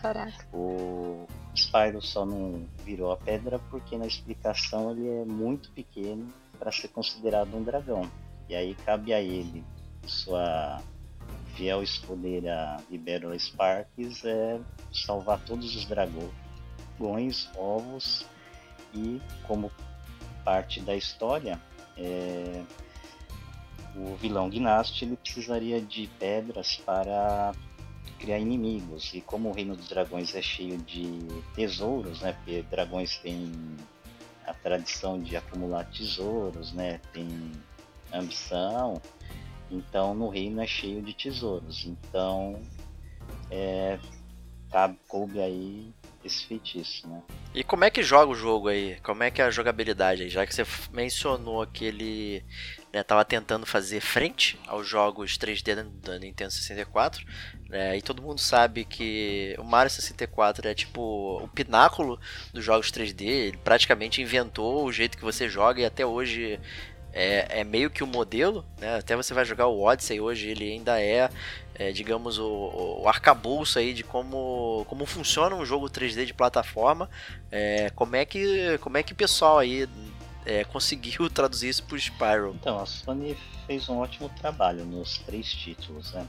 Caraca. O Spyro só não virou a pedra porque na explicação ele é muito pequeno para ser considerado um dragão. E aí cabe a ele, sua fiel escudeira Libérula Sparks, é salvar todos os dragões, ovos e como parte da história, é, o vilão Gnast ele precisaria de pedras para criar inimigos. E como o Reino dos Dragões é cheio de tesouros, né? Porque dragões têm a tradição de acumular tesouros, né? Tem ambição. Então no reino é cheio de tesouros. Então é, cabe, coube aí esse feitiço, né? E como é que joga o jogo aí? Como é que é a jogabilidade aí? Já que você mencionou que ele né, tava tentando fazer frente aos jogos 3D da- Nintendo 64, né, e todo mundo sabe que o Mario 64 é tipo o pináculo dos jogos 3D, ele praticamente inventou o jeito que você joga e até hoje é, é meio que o modelo, né? Até você vai jogar o Odyssey hoje, ele ainda é, é, digamos, o, o arcabouço aí de como, como funciona um jogo 3D de plataforma. É, como é que como é que o pessoal aí é, conseguiu [LAUGHS] traduzir isso pro Spyro? Então, a Sony fez um ótimo trabalho nos três títulos, né?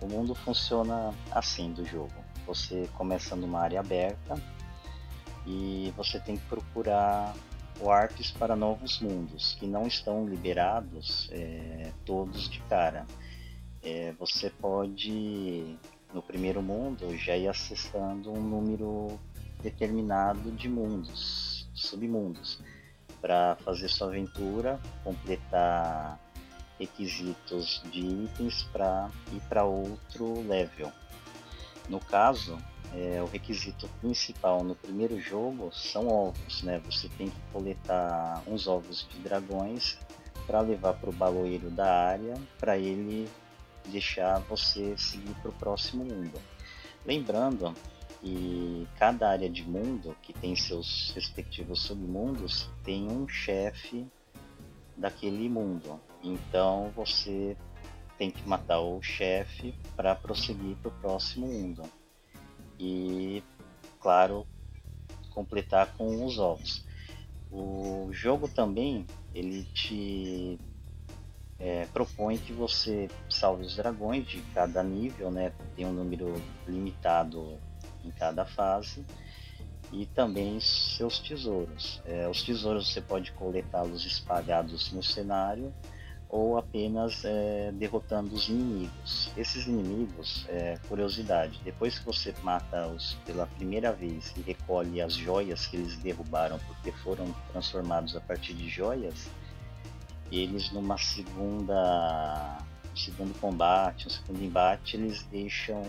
O mundo funciona assim do jogo. Você começa numa área aberta e você tem que procurar warps para novos mundos que não estão liberados é, todos de cara. É, você pode no primeiro mundo já ir acessando um número determinado de mundos, submundos, para fazer sua aventura, completar requisitos de itens para ir para outro level. No caso, é, o requisito principal no primeiro jogo são ovos, né? Você tem que coletar uns ovos de dragões para levar para o baloeiro da área, para ele deixar você seguir para o próximo mundo. Lembrando E cada área de mundo, que tem seus respectivos submundos, tem um chefe daquele mundo. Então você tem que matar o chefe para prosseguir para o próximo mundo. E, claro, completar com os ovos. O jogo também ele te é, propõe que você salve os dragões de cada nível, né? Tem um número limitado em cada fase e também seus tesouros. É, os tesouros você pode coletá-los espalhados no cenário ou apenas é, derrotando os inimigos. Esses inimigos, é, curiosidade, depois que você mata-os pela primeira vez e recolhe as joias que eles derrubaram porque foram transformados a partir de joias, eles numa segunda segundo combate, um segundo embate, eles deixam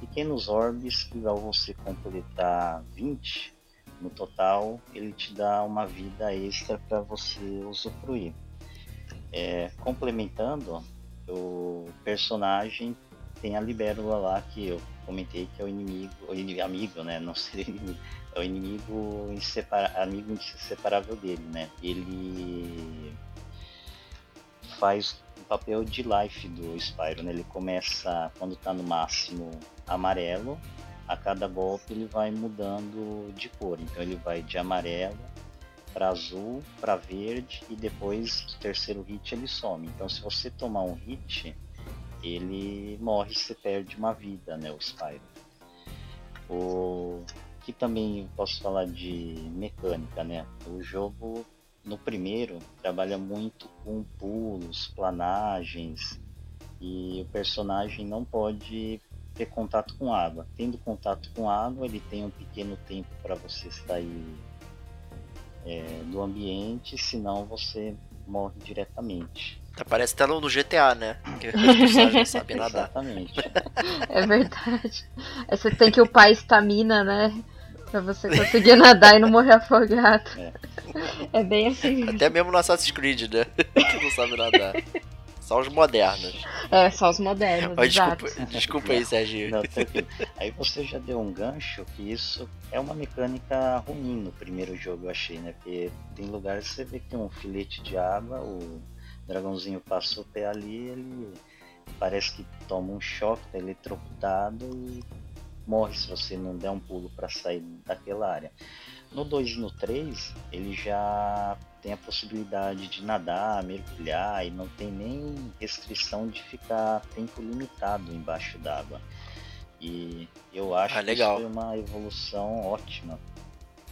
pequenos orbes que ao você completar 20 no total, ele te dá uma vida extra para você usufruir. É, complementando, o personagem tem a libélula lá que eu comentei que é o inimigo, o inimigo amigo, né? Não seria [LAUGHS] inimigo, é o inimigo insepara, amigo inseparável dele, né? Ele faz o papel de life do Spyro, né? Ele começa quando está no máximo amarelo, a cada golpe ele vai mudando de cor. Então ele vai de amarelo para azul, para verde e depois o terceiro hit ele some. Então se você tomar um hit, ele morre, você perde uma vida, né, o Spyro. O que também posso falar de mecânica, né? O jogo no primeiro trabalha muito com pulos, planagens e o personagem não pode ter contato com água. Tendo contato com água, ele tem um pequeno tempo para você sair é, do ambiente, senão você morre diretamente. Parece até no GTA, né? Que os personagens sabem nadar. Exatamente. [LAUGHS] É verdade. Aí você tem que upar a estamina, né? Pra você conseguir nadar e não morrer afogado. É. É bem assim. Até mesmo no Assassin's Creed, né? [LAUGHS] que não sabe nadar. Só os modernos. É, só os modernos, Mas exato. desculpa, [LAUGHS] desculpa aí, Serginho. Não. Aí você já deu um gancho que isso é uma mecânica ruim no primeiro jogo, eu achei, né? Porque tem lugares que você vê que tem um filete de água, o dragãozinho passa o pé ali, ele parece que toma um choque, tá eletrocutado e morre se você não der um pulo para sair daquela área. No 2 e no 3, ele já tem a possibilidade de nadar, mergulhar e não tem nem restrição de ficar tempo limitado embaixo d'água. E eu acho Ah, que legal. isso foi uma evolução ótima,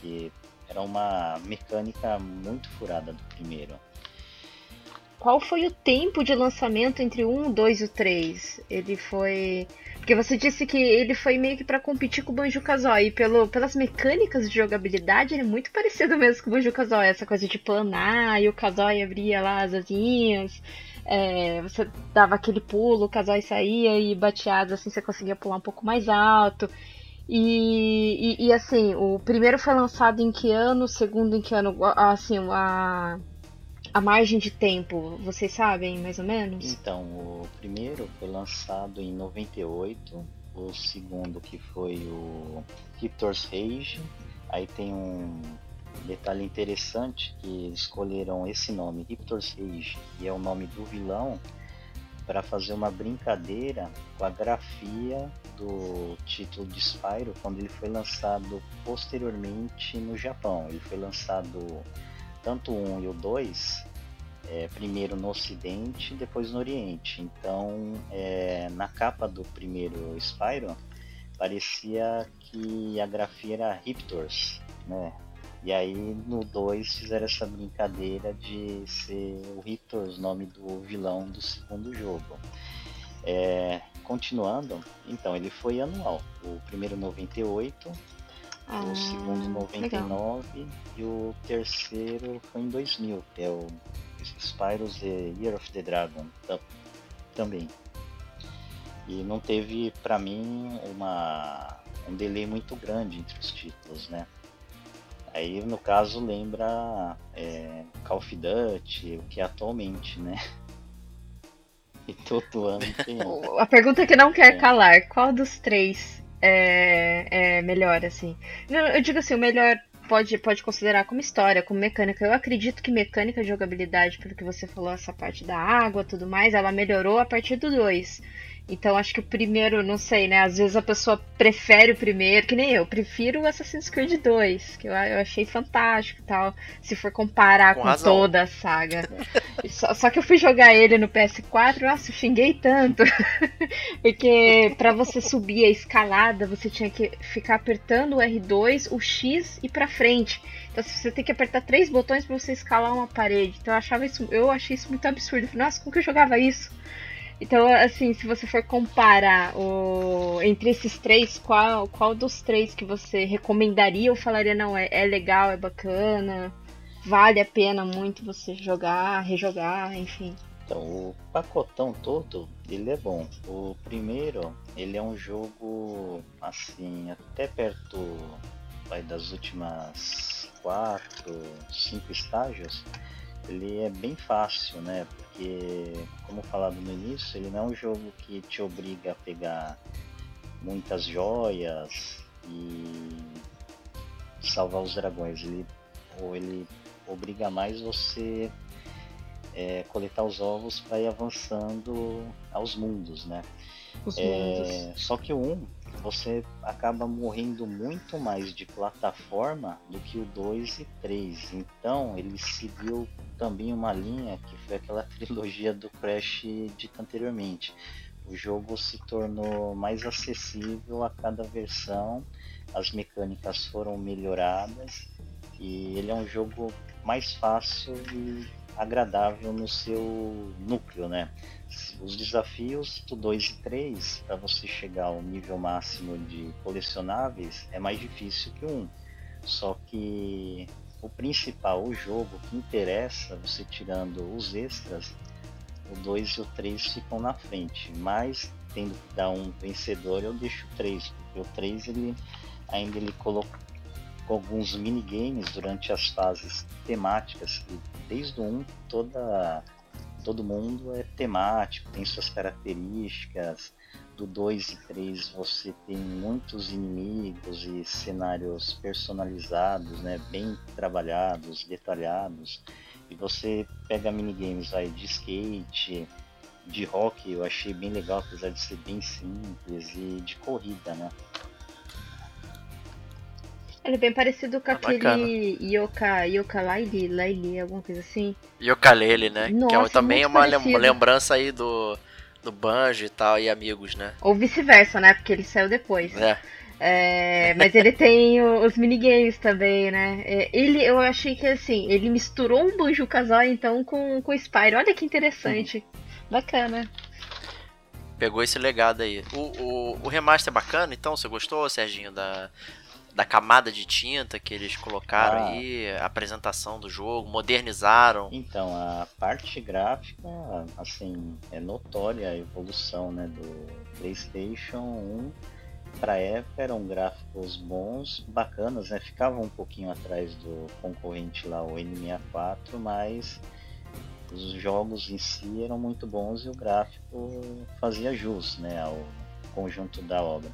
que era uma mecânica muito furada do primeiro. Qual foi o tempo de lançamento entre o 1, o 2 e o 3? Ele foi. Porque você disse que ele foi meio que pra competir com o Banjo Kazooie. E pelo, pelas mecânicas de jogabilidade, ele é muito [LAUGHS] parecido mesmo com o Banjo Kazooie. Essa coisa de planar e o Kazooie abria lá as asinhas. é, você dava aquele pulo, o Kazooie saía e bateado assim você conseguia pular um pouco mais alto. E, e, e, assim, o primeiro foi lançado em que ano? O segundo em que ano? Assim, a a margem de tempo, vocês sabem mais ou menos? Então, o primeiro foi lançado em 98, o segundo que foi o Victor's Rage. Aí tem um detalhe interessante que escolheram esse nome, Victor's Rage, e é o nome do vilão, para fazer uma brincadeira com a grafia do título de Spyro quando ele foi lançado posteriormente no Japão. Ele foi lançado tanto o 1 e o 2, é, primeiro no Ocidente, depois no Oriente. Então, é, na capa do primeiro Spyro, parecia que a grafia era Riptors, né? E aí no 2 fizeram essa brincadeira de ser o Riptors, nome do vilão do segundo jogo. É, continuando, então ele foi anual. O primeiro 98, Ah, o segundo legal. 99 e o terceiro foi em 2000, que é o Spyro's The Year of the Dragon tam- também. E não teve pra mim uma um delay muito grande entre os títulos, né? Aí no caso lembra é, Call of Duty, o que é atualmente, né? [LAUGHS] E todo ano tem. [LAUGHS] A pergunta que não quer É. calar: qual dos três é, é melhor, assim. Eu digo assim, o melhor pode, pode considerar como história, como mecânica. Eu acredito que mecânica de jogabilidade, pelo que você falou, essa parte da água tudo mais, ela melhorou a partir do 2. Então acho que o primeiro, não sei, né? Às vezes a pessoa prefere o primeiro, que nem eu, prefiro o Assassin's Creed 2, que eu, eu achei fantástico e tal, se for comparar com, com toda a saga. só, só, que eu fui jogar ele no PS4, nossa, eu xinguei tanto. [LAUGHS] Porque para você subir a escalada, você tinha que ficar apertando o R2, o X e para frente. Então você tem que apertar três botões para você escalar uma parede. Então eu achava isso, eu achei isso muito absurdo. Nossa, como que eu jogava isso? Então, assim, se você for comparar o... entre esses três, qual, qual dos três que você recomendaria ou falaria, não, é, é legal, é bacana, vale a pena muito você jogar, rejogar, enfim? Então, o pacotão todo, ele é bom. O primeiro, ele é um jogo, assim, até perto vai, das últimas quatro, cinco estágios, ele é bem fácil, né? Porque, como falado no início, ele não é um jogo que te obriga a pegar muitas joias e salvar os dragões. Ele, ou ele obriga mais você é, coletar os ovos para ir avançando aos mundos, né? É, só que o 1, você acaba morrendo muito mais de plataforma do que o 2 e 3. Então ele seguiu também uma linha que foi aquela [LAUGHS] trilogia do Crash dita anteriormente. O jogo se tornou mais acessível a cada versão, as mecânicas foram melhoradas e ele é um jogo mais fácil e agradável no seu núcleo, né? Os desafios do 2 e 3, para você chegar ao nível máximo de colecionáveis, é mais difícil que um. Só que o principal, o jogo que interessa, você tirando os extras, o 2 e o 3 ficam na frente. Mas tendo que dar um vencedor, eu deixo o 3, porque o 3 ele ainda ele colocou alguns minigames durante as fases temáticas, desde o 1 toda todo mundo é temático, tem suas características. Do 2 e 3 você tem muitos inimigos e cenários personalizados, né, bem trabalhados, detalhados. E você pega minigames aí de skate, de rock, eu achei bem legal, apesar de ser bem simples, e de corrida, né? Ele é bem parecido com ah, aquele Yoka, Yoka Laili, Laili, alguma coisa assim. Yokalele, né? Nossa, que é também é uma parecido. lembrança aí do, do Banjo e tal, e amigos, né? Ou vice-versa, né? Porque ele saiu depois. É. É, mas ele tem os minigames também, né? É, ele, eu achei que assim, ele misturou um Banjo Kazooie então com, com o Spyro. Olha que interessante. Uhum. Bacana. Pegou esse legado aí. O, o, o remaster é bacana, então? Você gostou, Serginho, da, da camada de tinta que eles colocaram ah. aí, a apresentação do jogo, modernizaram. Então, a parte gráfica, assim, é notória a evolução, né, do PlayStation 1 para época eram gráficos bons, bacanas, né? Ficava um pouquinho atrás do concorrente lá, o N64, mas os jogos em si eram muito bons e o gráfico fazia jus, né, ao conjunto da obra.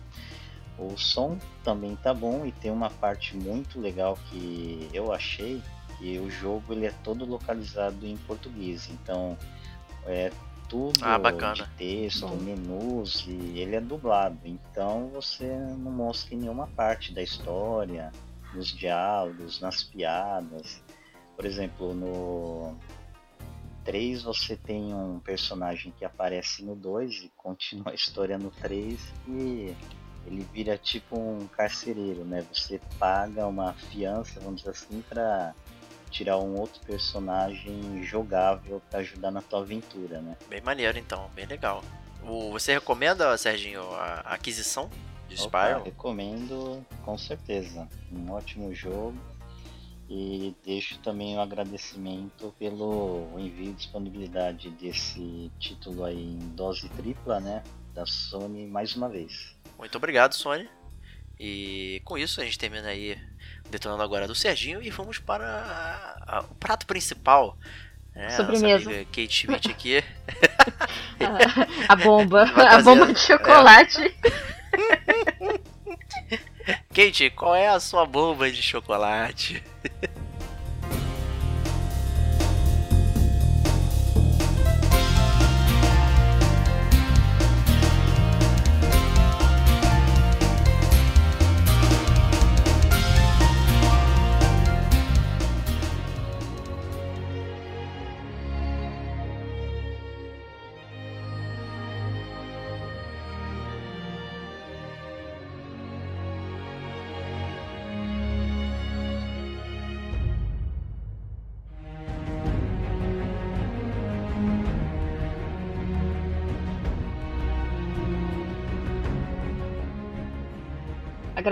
O som também tá bom e tem uma parte muito legal que eu achei que o jogo ele é todo localizado em português, então é tudo ah, de texto, bom. menus e ele é dublado, então você não mostra em nenhuma parte da história, nos diálogos, nas piadas. Por exemplo, no 3 você tem um personagem que aparece no 2 e continua a história no 3 e ele vira tipo um carcereiro, né? Você paga uma fiança, vamos dizer assim, para tirar um outro personagem jogável para ajudar na tua aventura, né? Bem maneiro então, bem legal. O, você recomenda, Serginho, a aquisição de Spyro? recomendo com certeza. Um ótimo jogo. E deixo também o um agradecimento pelo envio e disponibilidade desse título aí em dose tripla, né? Da Sony mais uma vez. Muito obrigado, Sony. E com isso a gente termina aí detonando agora do Serginho e vamos para a, a, o prato principal. Né? Sobremesa. Nossa Kate Schmidt aqui. [LAUGHS] a, a bomba. A bomba de chocolate. [LAUGHS] Kate, qual é a sua bomba de chocolate?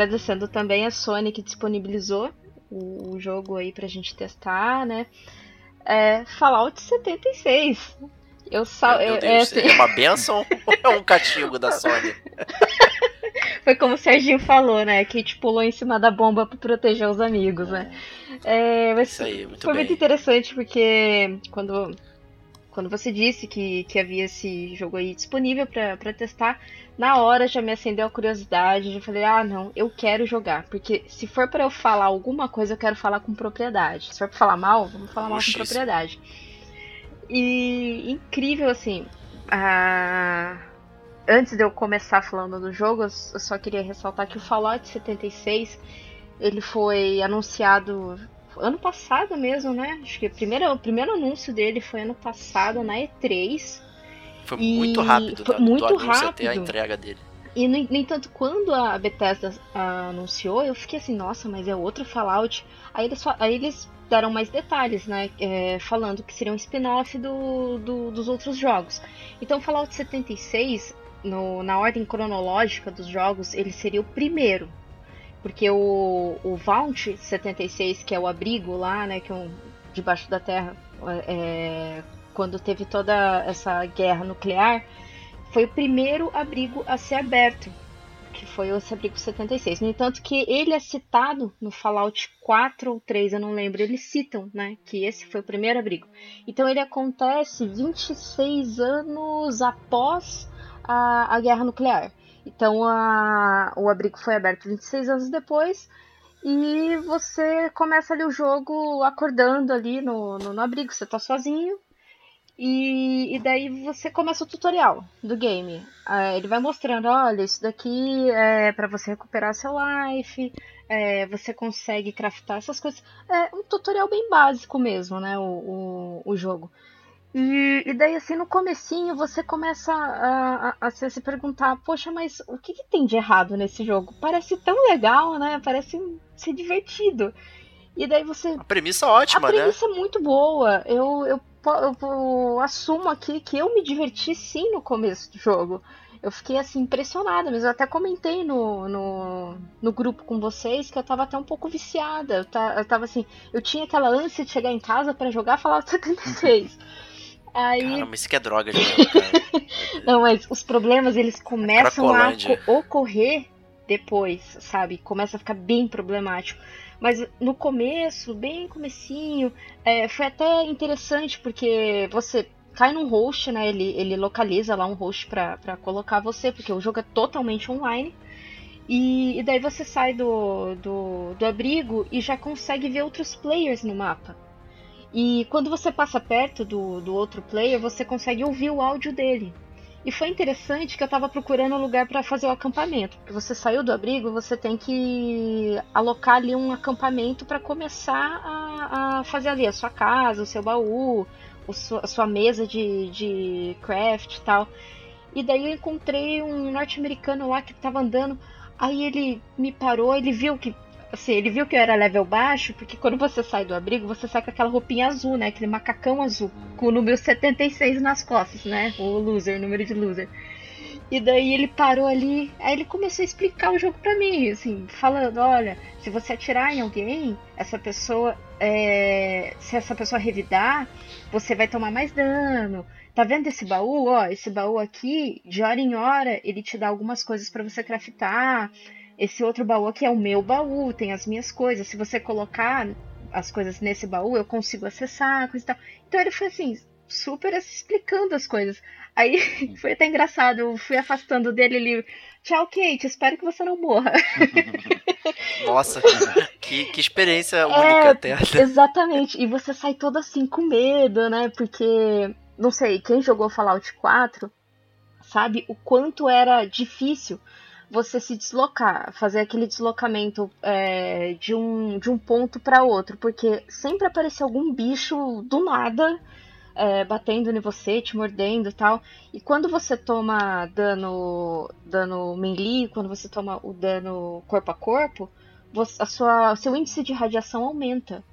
Agradecendo também a Sony que disponibilizou o, o jogo aí pra gente testar, né? É, Fallout 76. Eu sal... Meu eu- Deus, é, é, assim, uma benção ou é um castigo da Sony? [LAUGHS] Foi como o Serginho falou, né? Que tipo, pulou em cima da bomba pra proteger os amigos, né? É, mas Isso aí, muito foi bem. muito interessante porque quando, quando você disse que, que havia esse jogo aí disponível pra testar, na hora já me acendeu a curiosidade. Já falei, ah, não, eu quero jogar. Porque se for pra eu falar alguma coisa, eu quero falar com propriedade. Se for pra falar mal, vamos falar mal com propriedade. E incrível, assim. A... Antes de eu começar falando do jogo, eu só queria ressaltar que o Fallout 76 ele foi anunciado ano passado mesmo, né? Acho que o primeiro, o primeiro anúncio dele foi ano passado na E3. Foi E muito rápido foi da- muito do anúncio até a rápido. entrega dele. E, no, no entanto, quando a Bethesda ah, anunciou, eu fiquei assim, nossa, mas é outro Fallout. Aí eles, aí eles deram mais detalhes, né? é, falando que seria um spin-off do, do- dos outros jogos. Então, Fallout 76, no- na ordem cronológica dos jogos, ele seria o primeiro. Porque o, o Vault 76, que é o abrigo lá, né? Que é um, debaixo da terra, é, quando teve toda essa guerra nuclear, foi o primeiro abrigo a ser aberto, que foi esse abrigo 76. No entanto, que ele é citado no Fallout 4 ou 3, eu não lembro, eles citam, né, que esse foi o primeiro abrigo. Então ele acontece 26 anos após a, a guerra nuclear. Então a, o abrigo foi aberto 26 anos depois. E você começa ali o jogo acordando ali no, no, no abrigo, você tá sozinho, e, e daí você começa o tutorial do game. Ah, ele vai mostrando, olha, isso daqui é para você recuperar seu life, é, você consegue craftar essas coisas. É um tutorial bem básico mesmo, né, o, o, o jogo. E, e daí, assim, no comecinho, você começa a, a, a se se perguntar, poxa, mas o que, que tem de errado nesse jogo? Parece tão legal, né? Parece ser divertido. E daí você A premissa ótima, a né? premissa é muito boa. Eu, eu, eu, eu assumo aqui que eu me diverti sim no começo do jogo. Eu fiquei assim impressionada, mas eu até comentei no, no, no grupo com vocês que eu tava até um pouco viciada. Eu, ta, eu tava assim, eu tinha aquela ânsia de chegar em casa pra jogar Fallout [LAUGHS] 76. Aí, Caramba, isso que é droga de novo, cara. [LAUGHS] não, mas os problemas eles começam a ocorrer depois, sabe? Começa a ficar bem problemático. Mas no começo, bem comecinho, é, foi até interessante porque você cai num host, né? Ele, ele localiza lá um host pra, pra colocar você, porque o jogo é totalmente online. E, e daí você sai do, do, do abrigo e já consegue ver outros players no mapa. E quando você passa perto do, do outro player, você consegue ouvir o áudio dele. E foi interessante que eu tava procurando um lugar para fazer o acampamento. Porque você saiu do abrigo, você tem que alocar ali um acampamento para começar a, a fazer ali a sua casa, o seu baú, o su- a sua mesa de, de craft e tal. E daí eu encontrei um norte-americano lá que tava andando. Aí ele me parou, ele viu que. Assim, ele viu que eu era level baixo, porque quando você sai do abrigo, você sai com aquela roupinha azul, né? Aquele macacão azul, com o número 76 nas costas, né? O loser, número de loser. E daí ele parou ali, aí ele começou a explicar o jogo pra mim, assim, falando, olha, se você atirar em alguém, essa pessoa, é, se essa pessoa revidar, você vai tomar mais dano. Tá vendo esse baú? Ó, esse baú aqui, de hora em hora, ele te dá algumas coisas pra você craftar. Esse outro baú aqui é o meu baú, tem as minhas coisas. Se você colocar as coisas nesse baú, eu consigo acessar, coisa e tal. Então ele foi assim, super explicando as coisas. Aí [LAUGHS] foi até engraçado, eu fui afastando dele ali. Tchau, Kate, espero que você não morra. [LAUGHS] Nossa, que, que experiência única É, até. Exatamente. E você sai todo assim com medo, né? Porque, não sei, quem jogou Fallout 4 sabe o quanto era difícil você se deslocar, fazer aquele deslocamento é, de, um, de um ponto para outro, porque sempre aparecia algum bicho do nada é, batendo em você, te mordendo e tal. E quando você toma dano, dano melee, quando você toma o dano corpo a corpo, você, a sua, seu índice de radiação aumenta.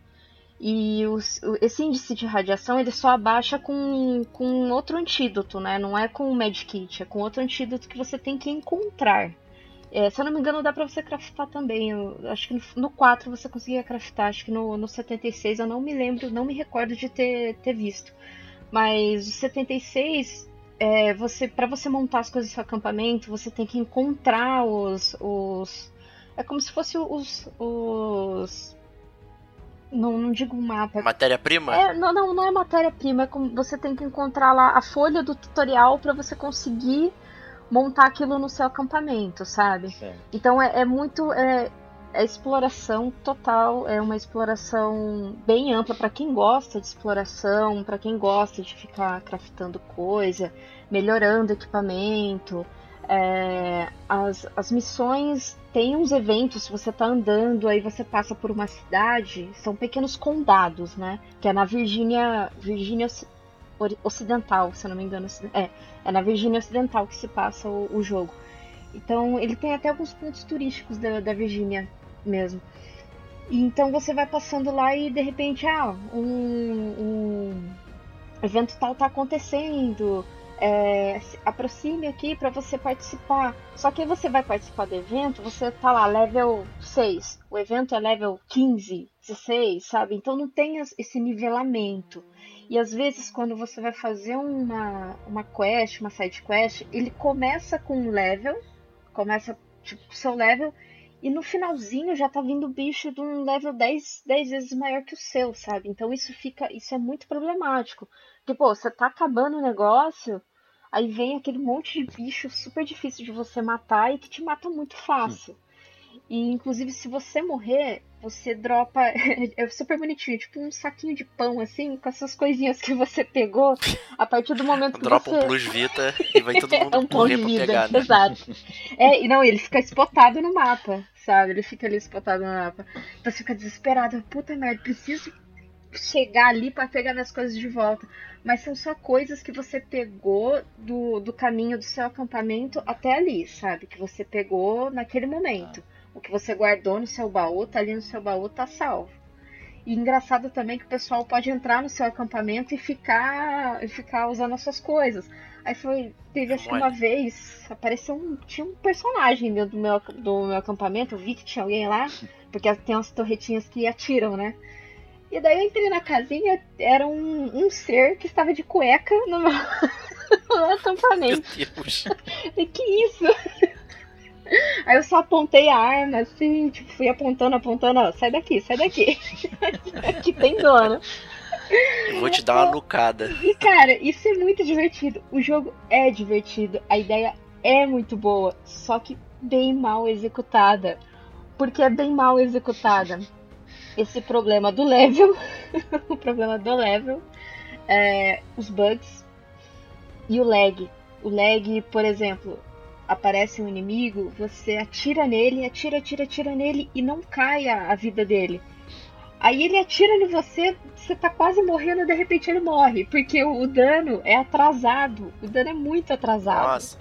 E os, esse índice de radiação ele só abaixa com, com outro antídoto, né? Não é com o medkit, é com outro antídoto que você tem que encontrar. É, se eu não me engano, dá pra você craftar também. Eu acho que no, no 4 você conseguia craftar, acho que no, no 76 eu não me lembro, não me recordo de ter, ter visto. Mas o 76, é, você para você montar as coisas do seu acampamento, você tem que encontrar os. os é como se fosse os. os não, não digo um mapa. Matéria-prima? É, não, não, não é matéria-prima. É como você tem que encontrar lá a folha do tutorial para você conseguir montar aquilo no seu acampamento, sabe? Certo. Então é, é muito. É, é exploração total, é uma exploração bem ampla para quem gosta de exploração, para quem gosta de ficar craftando coisa, melhorando equipamento. É, as, as missões têm uns eventos, você tá andando, aí você passa por uma cidade, são pequenos condados, né? Que é na Virgínia, Virgínia Ocidental, se eu não me engano. É, é na Virgínia Ocidental que se passa o, o jogo. Então ele tem até alguns pontos turísticos da, da Virgínia mesmo. E então você vai passando lá e de repente, ah, um, um evento tal tá acontecendo. é, aproxime aqui para você participar. Só que você vai participar do evento, você tá lá, level 6. O evento é level 15, 16, sabe? Então não tem esse nivelamento. E às vezes quando você vai fazer uma, uma quest, uma side quest, ele começa com um level, começa tipo seu level, e no finalzinho já tá vindo bicho de um level 10, 10 vezes maior que o seu, sabe? Então isso fica, isso é muito problemático. Pô, você tá acabando o negócio, aí vem aquele monte de bicho super difícil de você matar e que te mata muito fácil. E inclusive se você morrer, você dropa. [LAUGHS] É super bonitinho, tipo um saquinho de pão, assim, com essas coisinhas que você pegou. A partir do momento que Dropa você. um plus vita e vai todo [LAUGHS] mundo É um correr de pra vida, pegar, né? exato. É, e não, ele fica espotado no mapa, sabe? Ele fica ali espotado no mapa. Então você fica desesperado. Puta merda, preciso chegar ali pra pegar minhas coisas de volta. Mas são só coisas que você pegou do, do caminho do seu acampamento até ali, sabe? Que você pegou naquele momento. O que você guardou no seu baú, tá ali no seu baú, tá salvo. E engraçado também que o pessoal pode entrar no seu acampamento e ficar, e ficar usando as suas coisas. Aí foi. Teve acho que uma vez, apareceu um. Tinha um personagem dentro do meu, do meu acampamento, eu vi que tinha alguém lá, porque tem umas torretinhas que atiram, né? E daí eu entrei na casinha, era um, um ser que estava de cueca no meu, [LAUGHS] no meu Meu acampamento. Deus. Falei, [LAUGHS] que isso? Aí eu só apontei a arma, assim, tipo, fui apontando, apontando, ó, sai daqui, sai daqui. [LAUGHS] Aqui tem dono. Eu vou te dar uma nucada. E cara, isso é muito divertido. O jogo é divertido, a ideia é muito boa, só que bem mal executada. Porque é bem mal executada. Esse problema do level, [LAUGHS] o problema do level, é, os bugs e o lag. O lag, por exemplo, aparece um inimigo, você atira nele, atira, atira, atira nele e não cai a, a vida dele. Aí ele atira em você, você tá quase morrendo, de repente ele morre, porque o, o dano é atrasado. O dano é muito atrasado. Nossa.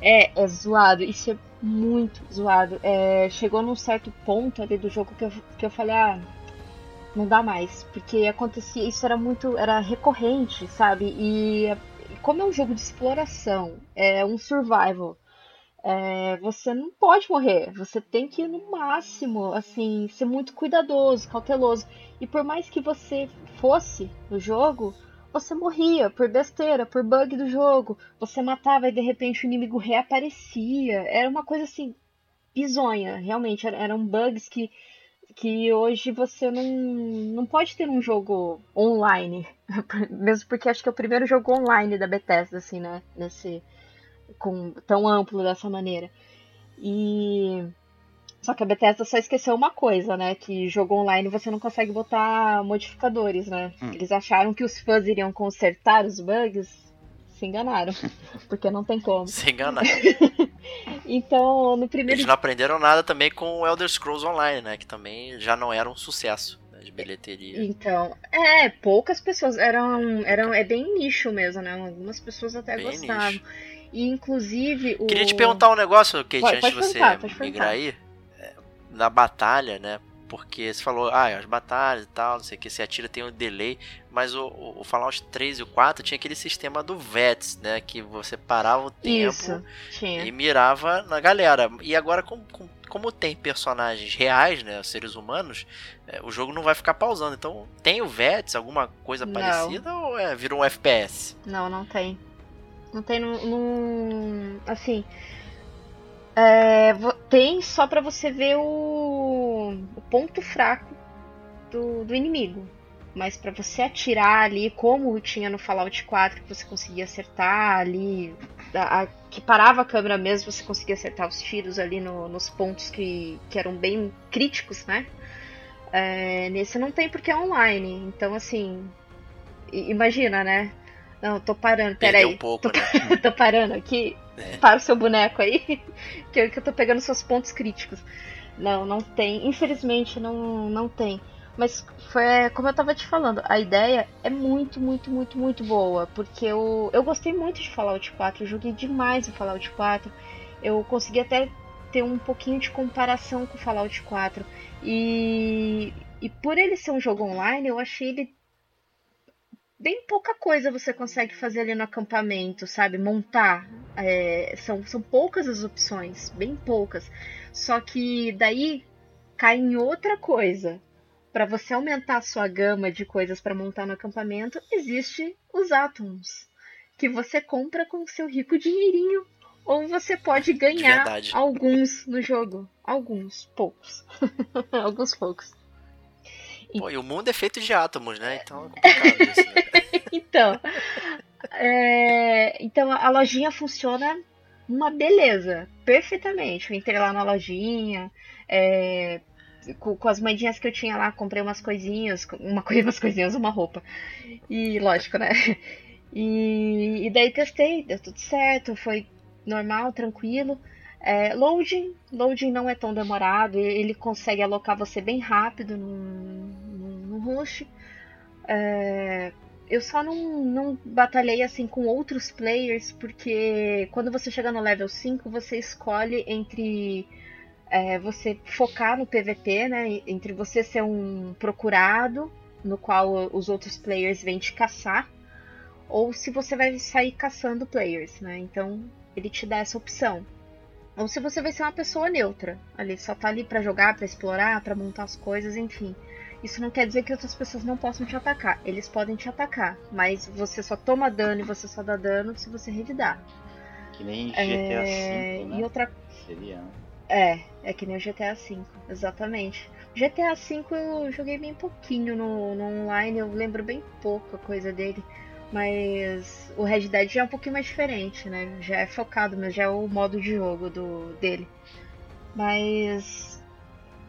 É, é zoado. Isso é muito zoado. É, chegou num certo ponto ali do jogo que eu, que eu falei, ah, não dá mais. Porque acontecia, isso era muito, era recorrente, sabe? E como é um jogo de exploração, é um survival, é, você não pode morrer. Você tem que, no máximo, assim, ser muito cuidadoso, cauteloso. E por mais que você fosse no jogo, você morria por besteira, por bug do jogo. Você matava e de repente o inimigo reaparecia. Era uma coisa assim, bizonha, realmente. Era- Eram bugs que que hoje você não, não pode ter um jogo online. [LAUGHS] Mesmo porque acho que é o primeiro jogo online da Bethesda, assim, né? Nesse, com, tão amplo dessa maneira. E. Só que a Bethesda só esqueceu uma coisa, né? Que jogo online você não consegue botar modificadores, né? Hum. Eles acharam que os fãs iriam consertar os bugs se enganaram. [LAUGHS] Porque não tem como. Se enganaram. [LAUGHS] então, no primeiro. Eles não aprenderam nada também com o Elder Scrolls Online, né? Que também já não era um sucesso né, de bilheteria. Então, é, poucas pessoas. Eram, eram, é bem nicho mesmo, né? Algumas pessoas até bem gostavam. Nicho. E inclusive. O... Queria te perguntar um negócio, Kate, pode, antes de você migrar aí. É, na batalha, né? Porque você falou, ah, as batalhas e tal, não sei o que, você atira tem um delay, mas o, o, o Fallout 3 e o 4 tinha aquele sistema do VETS, né? Que você parava o tempo Isso, e mirava na galera. E agora, como, como tem personagens reais, né? Seres humanos, é, o jogo não vai ficar pausando. Então, tem o VETS, alguma coisa não. parecida, ou é, virou um FPS? Não, não tem. Não tem num. Assim. É, tem só para você ver o, o ponto fraco do, do inimigo. Mas para você atirar ali, como tinha no Fallout 4, que você conseguia acertar ali, a, a, que parava a câmera mesmo, você conseguia acertar os tiros ali no, nos pontos que, que eram bem críticos, né? É, nesse não tem porque é online. Então, assim, imagina, né? Não, tô parando, peraí. Um pouco, tô, né? [LAUGHS] tô parando aqui. É. Para o seu boneco aí, [LAUGHS] que eu, que eu tô pegando seus pontos críticos. Não, não tem. Infelizmente, não, não tem. Mas foi como eu tava te falando, a ideia é muito, muito, muito, muito boa. Porque eu, eu gostei muito de Fallout 4, eu joguei demais o Fallout 4. Eu consegui até ter um pouquinho de comparação com o Fallout 4. E, e por ele ser um jogo online, eu achei ele bem pouca coisa você consegue fazer ali no acampamento, sabe? Montar. É, são, são poucas as opções, bem poucas. Só que daí cai em outra coisa. Para você aumentar a sua gama de coisas para montar no acampamento, existe os átomos, que você compra com o seu rico dinheirinho. Ou você pode ganhar alguns no jogo. Alguns, poucos. [LAUGHS] alguns poucos. Pô, e o mundo é feito de átomos, né? Então é complicado isso. Né? [LAUGHS] então, é... então a lojinha funciona uma beleza, perfeitamente. Eu entrei lá na lojinha, é... com, com, as moedinhas que eu tinha lá, comprei umas coisinhas, uma coisa, umas coisinhas, uma roupa. E lógico, né? E, e daí testei, deu tudo certo, foi normal, tranquilo. É, loading, loading não é tão demorado, ele consegue alocar você bem rápido rush. É, eu só não, não batalhei assim com outros players, porque quando você chega no level 5, você escolhe entre é, você focar no PVP, né? Entre você ser um procurado, no qual os outros players vêm te caçar, ou se você vai sair caçando players, né? Então ele te dá essa opção. Ou se você vai ser uma pessoa neutra, ali só tá ali para jogar, para explorar, para montar as coisas, enfim. Isso não quer dizer que outras pessoas não possam te atacar. Eles podem te atacar, mas você só toma dano e você só dá dano se você revidar. Que nem GTA é... V, né? E outra... Seria. É, é que nem o GTA V, exatamente. GTA V eu joguei bem pouquinho no, no online, eu lembro bem pouco a coisa dele. Mas o Red Dead já é um pouquinho mais diferente, né? Já é focado, mas já é o modo de jogo do, dele. Mas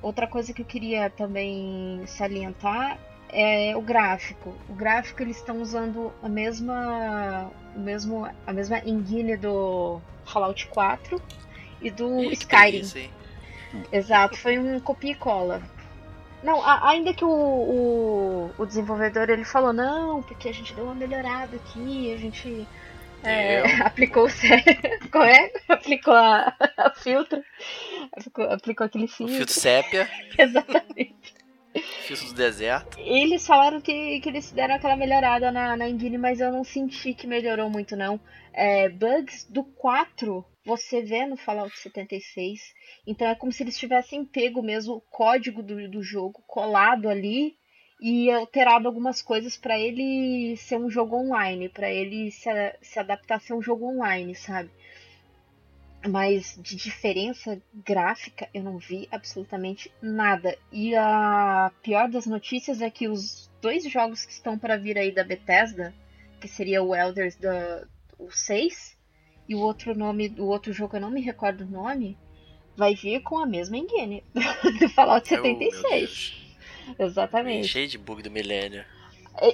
outra coisa que eu queria também salientar é o gráfico. O gráfico eles estão usando a mesma, o mesmo, a mesma engine do Fallout 4 e do Skyrim. Exato, foi um copia e cola. Não, a, ainda que o, o, o, desenvolvedor ele falou, não, porque a gente deu uma melhorada aqui, a gente é, [LAUGHS] aplicou o Qual [LAUGHS] é? Aplicou a, a filtro. Aplicou, aplicou aquele filtro. O filtro sépia. [LAUGHS] Exatamente. Filtro do deserto. Eles falaram que, que eles deram aquela melhorada na, na engine, mas eu não senti que melhorou muito, não. É, bugs do 4 você vê no Fallout 76. Então é como se eles tivessem pego mesmo o código do, do jogo, colado ali e alterado algumas coisas para ele ser um jogo online, para ele se, se adaptar a ser um jogo online, sabe? Mas de diferença gráfica eu não vi absolutamente nada. E a pior das notícias é que os dois jogos que estão para vir aí da Bethesda, que seria o Elders da o 6 e o outro nome, o outro jogo eu não me recordo o nome, vai vir com a mesma engine [LAUGHS] do Fallout 76. Oh, Exatamente. Cheio de bug do milênio.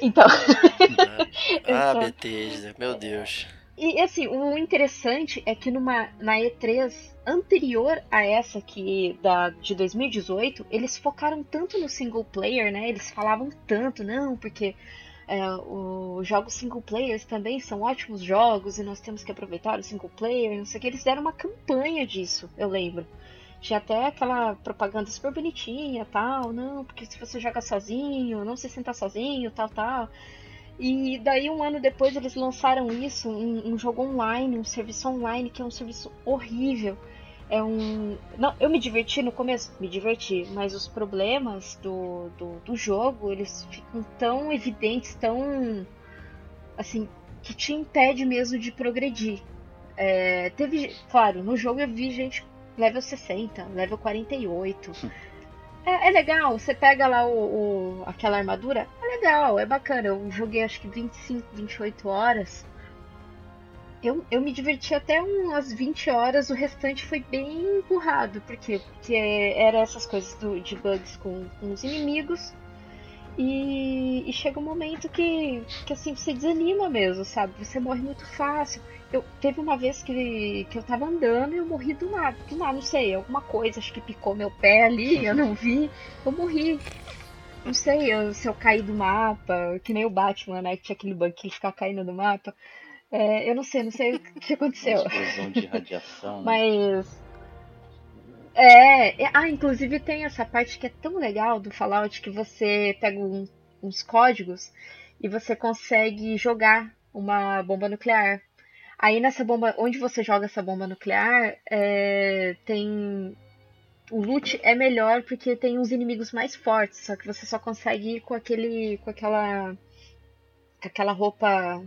Então. [LAUGHS] ah, Bethesda, meu Deus. E assim, o interessante é que numa, na E3 anterior a essa aqui da, de 2018, eles focaram tanto no single player, né? Eles falavam tanto, não, porque é, os jogos single players também são ótimos jogos e nós temos que aproveitar o single player, não sei o que. Eles deram uma campanha disso, eu lembro. Tinha até aquela propaganda super bonitinha, tal, não, porque se você joga sozinho, não se sentar sozinho, tal, tal. E daí um ano depois eles lançaram isso, um, um jogo online, um serviço online que é um serviço horrível. É um. Não, eu me diverti no começo, me diverti, mas os problemas do, do, do jogo, eles ficam tão evidentes, tão. assim, que te impede mesmo de progredir. É, teve, claro, no jogo eu vi gente level 60, level 48. É, é, legal, você pega lá o, o, aquela armadura, é legal, é bacana. Eu joguei acho que 25, 28 horas. Eu, eu me diverti até umas 20 horas, o restante foi bem empurrado. Por quê? Porque era essas coisas do, de bugs com, com os inimigos. E, e, chega um momento que, que assim, você desanima mesmo, sabe? Você morre muito fácil. Eu, teve uma vez que, que eu tava andando e eu morri do nada. Do nada, não sei, alguma coisa, acho que picou meu pé ali, [LAUGHS] eu não vi. Eu morri. Não sei eu, se eu caí do mapa, que nem o Batman, né? Que tinha aquele bug que ele ficava caindo do mapa. É, eu não sei, não sei o que aconteceu. Explosão de radiação. Né? Mas. É, ah, inclusive tem essa parte que é tão legal do Fallout que você pega um, uns códigos e você consegue jogar uma bomba nuclear. Aí nessa bomba, onde você joga essa bomba nuclear, é, tem o loot é melhor porque tem uns inimigos mais fortes, só que você só consegue ir com aquele com aquela com aquela roupa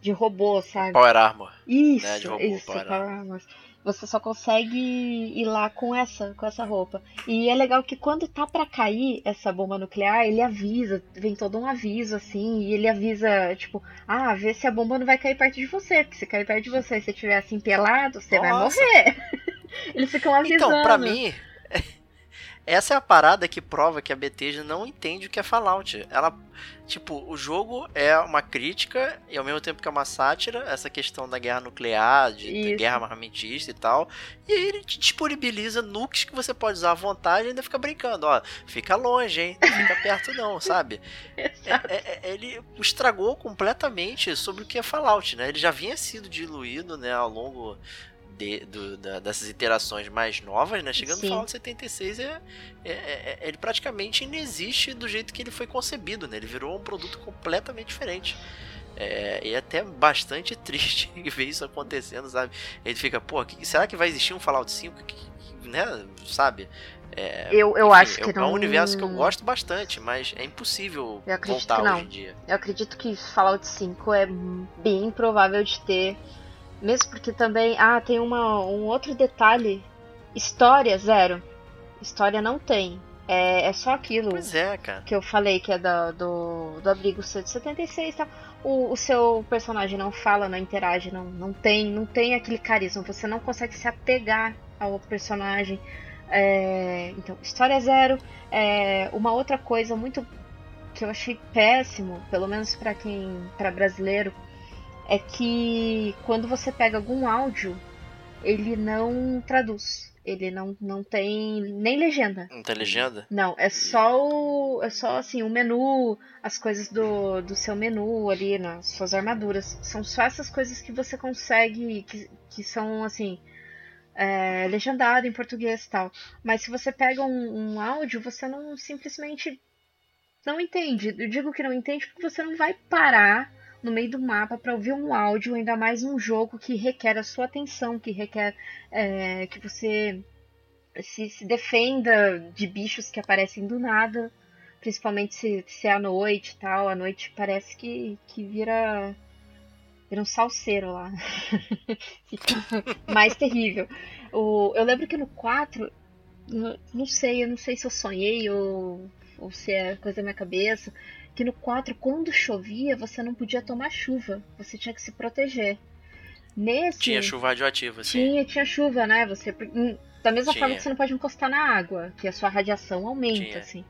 de robô, sabe? Power Armor. Isso, né, robô, isso, Power, Power Armor. Você só consegue ir lá com essa, com essa roupa. E é legal que quando tá para cair essa bomba nuclear, ele avisa, vem todo um aviso assim, e ele avisa, tipo, ah, vê se a bomba não vai cair perto de você, porque se cair perto de você e você estiver assim pelado, você Nossa. vai morrer. [LAUGHS] Eles ficam avisando. Então, pra mim, essa é a parada que prova que a Bethesda não entende o que é Fallout. Ela, tipo, o jogo é uma crítica e ao mesmo tempo que é uma sátira, essa questão da guerra nuclear, de, de guerra armamentista e tal. E aí ele te disponibiliza nukes que você pode usar à vontade e ainda fica brincando, ó, fica longe, hein? Não fica perto não, [LAUGHS] sabe? É, é, é, ele estragou completamente sobre o que é Fallout, né? Ele já vinha sido diluído, né, ao longo de, do, da, dessas iterações mais novas, né? Chegando Sim. no Fallout 76, é, é, é, ele praticamente inexiste do jeito que ele foi concebido, né? Ele virou um produto completamente diferente. É, e é até bastante [LAUGHS] triste ver isso acontecendo, sabe? Ele fica, pô, que, será que vai existir um Fallout 5? Que, que, né? Sabe? É, eu eu enfim, acho que é, não... é um universo que eu gosto bastante, mas é impossível voltar hoje em dia. Eu acredito que Fallout 5 é bem improvável de ter mesmo porque também. Ah, tem uma, um outro detalhe. História, zero. História não tem. É, é só aquilo é, que eu falei, que é do, do, do abrigo 176 e tal. O, o seu personagem não fala, não interage, não, não tem, não tem aquele carisma. Você não consegue se apegar ao personagem. É, então, história zero. É, uma outra coisa muito que eu achei péssimo, pelo menos para quem, para brasileiro, é que quando você pega algum áudio, ele não traduz. Ele não, não tem nem legenda. Não tem legenda? Não, é só o. É só assim, o menu, as coisas do, do seu menu ali, nas suas armaduras. São só essas coisas que você consegue. que, que são assim. É, legendado em português e tal. Mas se você pega um, um áudio, você não simplesmente não entende. Eu digo que não entende porque você não vai parar no meio do mapa para ouvir um áudio, ainda mais um jogo que requer a sua atenção, que requer é, que você se, se, defenda de bichos que aparecem do nada, principalmente se, se é à noite e tal. À noite parece que, que vira vira um salseiro lá. [LAUGHS] Fica mais terrível. O, eu lembro que no 4, não, sei, eu não sei se eu sonhei ou, ou se é coisa da minha cabeça, que no 4, quando chovia, você não podia tomar chuva, você tinha que se proteger. Nesse. Tinha chuva radioativa, sim. Tinha, tinha chuva, né? Você. hum, Da mesma Tinha. forma que você não pode encostar na água, que a sua radiação aumenta, Tinha. assim.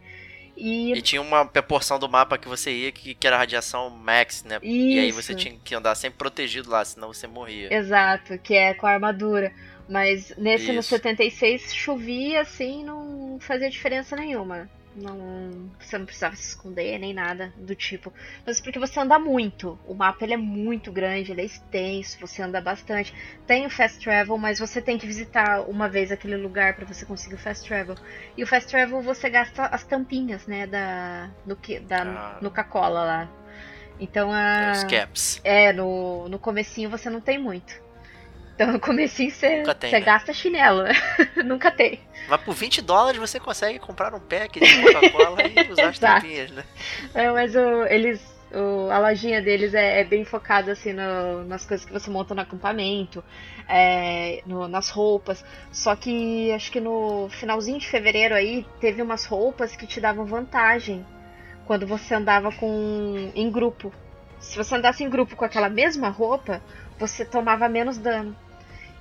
E, E tinha uma porção do mapa que você ia que, que era radiação max, né? E aí você Isso. tinha que andar sempre protegido lá, senão você morria. Exato, que é com a armadura. Mas nesse no Isso. 76 chovia assim, não fazia diferença nenhuma. Não, você não precisava se esconder nem nada do tipo. Mas porque você anda muito. O mapa ele é muito grande, ele é extenso, você anda bastante. Tem o fast travel, mas você tem que visitar uma vez aquele lugar para você conseguir o fast travel. E o fast travel você gasta as tampinhas, né, da no que da Ah. no Coca-Cola lá. Então a Os caps. é, no, no comecinho você não tem muito. Então no comecinho você, tem, você né? gasta chinelo. [LAUGHS] Nunca tem. Mas por 20 dólares você consegue comprar um pack de Coca-Cola e [LAUGHS] usar as tampinhas, né? É, mas o, eles. O, a lojinha deles é, é bem focada assim no- nas coisas que você monta no acampamento, é, no- nas roupas. Só que acho que no finalzinho de fevereiro aí teve umas roupas que te davam vantagem quando você andava com em grupo. Se você andasse em grupo com aquela mesma roupa, você tomava menos dano.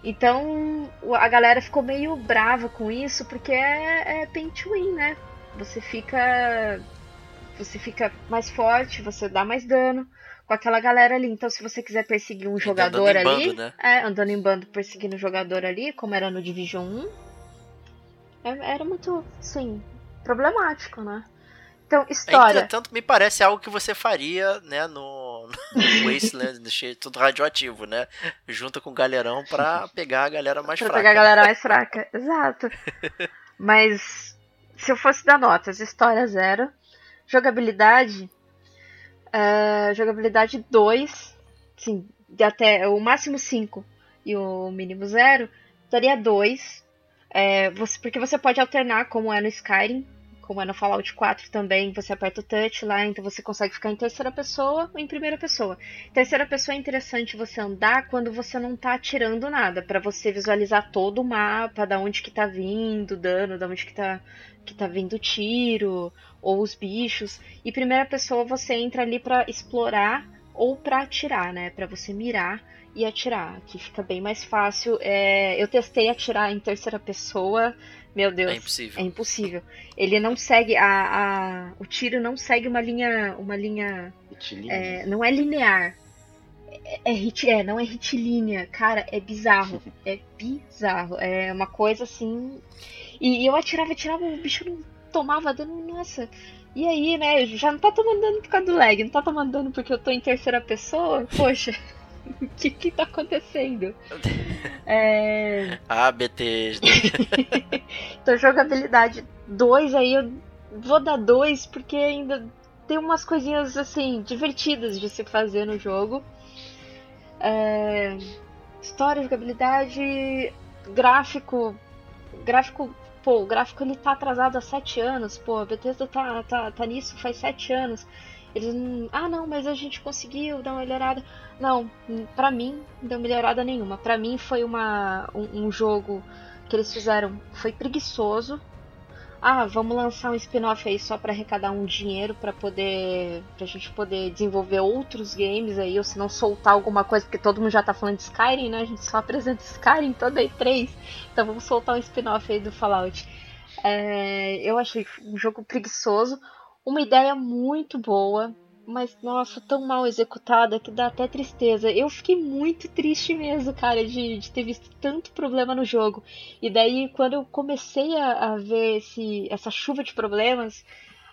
Então a galera ficou meio brava com isso, porque é, é paint to win, né? Você fica. Você fica mais forte, você dá mais dano com aquela galera ali. Então, se você quiser perseguir um jogador andando em ali. bando, né? É, andando em bando perseguindo um jogador ali, como era no Division 1, é- era muito, sim, problemático, né? Então, história. Entretanto, me parece algo que você faria, né, no Wasteland, cheio tudo radioativo, né? Junto com o galerão pra pegar a galera mais Pra fraca. pegar a galera mais fraca. Exato. [LAUGHS] Mas se eu fosse dar notas, história zero. Jogabilidade. é, jogabilidade 2. Sim, até o máximo 5 e o mínimo 0. Daria 2. É, porque você pode alternar, como é no Skyrim, como é no Fallout 4 também, você aperta o touch lá, então você consegue ficar em terceira pessoa ou em primeira pessoa. Terceira pessoa é interessante você andar quando você não tá atirando nada, pra você visualizar todo o mapa, da onde que tá vindo dano, da onde que tá que tá vindo tiro ou os bichos. E primeira pessoa você entra ali pra explorar ou pra atirar, né? Pra você mirar e atirar, que fica bem mais fácil. É, eu testei atirar em terceira pessoa, meu Deus, É impossível. é impossível. Ele não segue a, a o tiro não segue uma linha uma linha é, não é linear. É, é, é, não é retilínea. Cara, é bizarro. [LAUGHS] É bizarro. É uma coisa assim. E, e eu atirava, atirava, o bicho não tomava dano, nossa. E aí, né? Já não tá tomando dano por causa do lag, não tá tomando dano porque eu tô em terceira pessoa? Poxa, o [LAUGHS] que que tá acontecendo? [LAUGHS] É. Ah, Bethesda. [LAUGHS] Então, jogabilidade 2 aí eu vou dar 2 porque ainda tem umas coisinhas assim divertidas de se fazer no jogo. É, História, jogabilidade, gráfico. Gráfico, pô, o gráfico ele tá atrasado há 7 anos, pô, a Bethesda tá, tá, tá nisso faz 7 anos. Eles. Ah, não, mas a gente conseguiu dar uma melhorada. Não, pra mim, não deu melhorada nenhuma. Pra mim foi uma, um, um jogo que eles fizeram. Foi preguiçoso. Ah, vamos lançar um spin-off aí só pra arrecadar um dinheiro pra poder. pra gente poder desenvolver outros games aí, ou se não soltar alguma coisa, porque todo mundo já tá falando de Skyrim, né? A gente só apresenta [LAUGHS] Skyrim toda E3. Então vamos soltar um spin-off aí do Fallout. É, eu achei um jogo preguiçoso, uma ideia muito boa, mas nossa, tão mal executada que dá até tristeza. Eu fiquei muito triste mesmo, cara, de, de ter visto tanto problema no jogo. E daí, quando eu comecei a, a ver esse, essa chuva de problemas,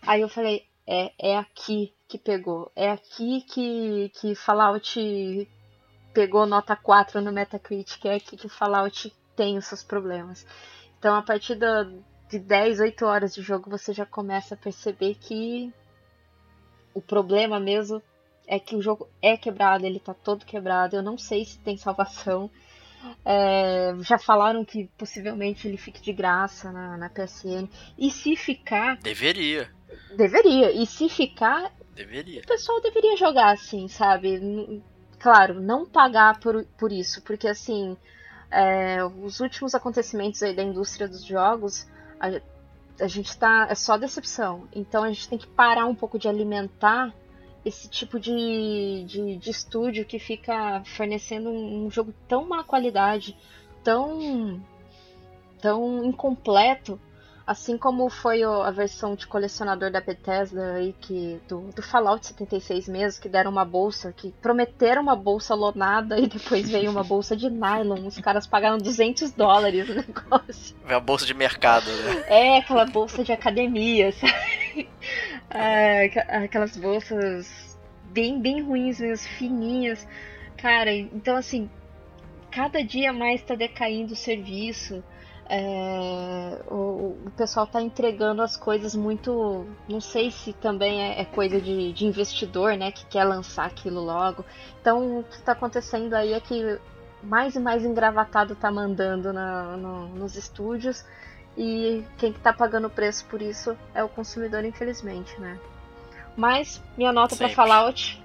aí eu falei: é, é aqui que pegou. É aqui que, que Fallout pegou nota 4 no Metacritic. É aqui que Fallout tem os seus problemas. Então, a partir da, de 10, 8 horas de jogo, você já começa a perceber que o problema mesmo é que o jogo é quebrado, ele tá todo quebrado. Eu não sei se tem salvação. É, já falaram que possivelmente ele fique de graça na, na PSN. E se ficar, Deveria. deveria. E se ficar, Deveria. o pessoal deveria jogar assim, sabe? Claro, não pagar por, por isso, porque assim, é, os últimos acontecimentos aí da indústria dos jogos, a, a gente está é só decepção. Então a gente tem que parar um pouco de alimentar esse tipo de, de, de estúdio que fica fornecendo um, um jogo tão má qualidade, tão tão incompleto Assim como foi a versão de colecionador da Bethesda aí, que, do, do Fallout 76 mesmo, que deram uma bolsa, que prometeram uma bolsa lonada e depois veio uma bolsa de nylon. Os caras pagaram 200 dólares no negócio. É a bolsa de mercado, né? É, aquela bolsa de academia, sabe? [LAUGHS] É, aquelas bolsas bem, bem ruins mesmo, fininhas. Cara, então assim, cada dia mais tá decaindo o serviço. É, o, o, pessoal está entregando as coisas muito. Não sei se também é, é coisa de, de, investidor, né? Que quer lançar aquilo logo. Então, o que está acontecendo aí é que mais e mais engravatado está mandando na, no, nos estúdios. E quem está pagando o preço por isso é o consumidor, infelizmente, né? Mas, minha nota para Fallout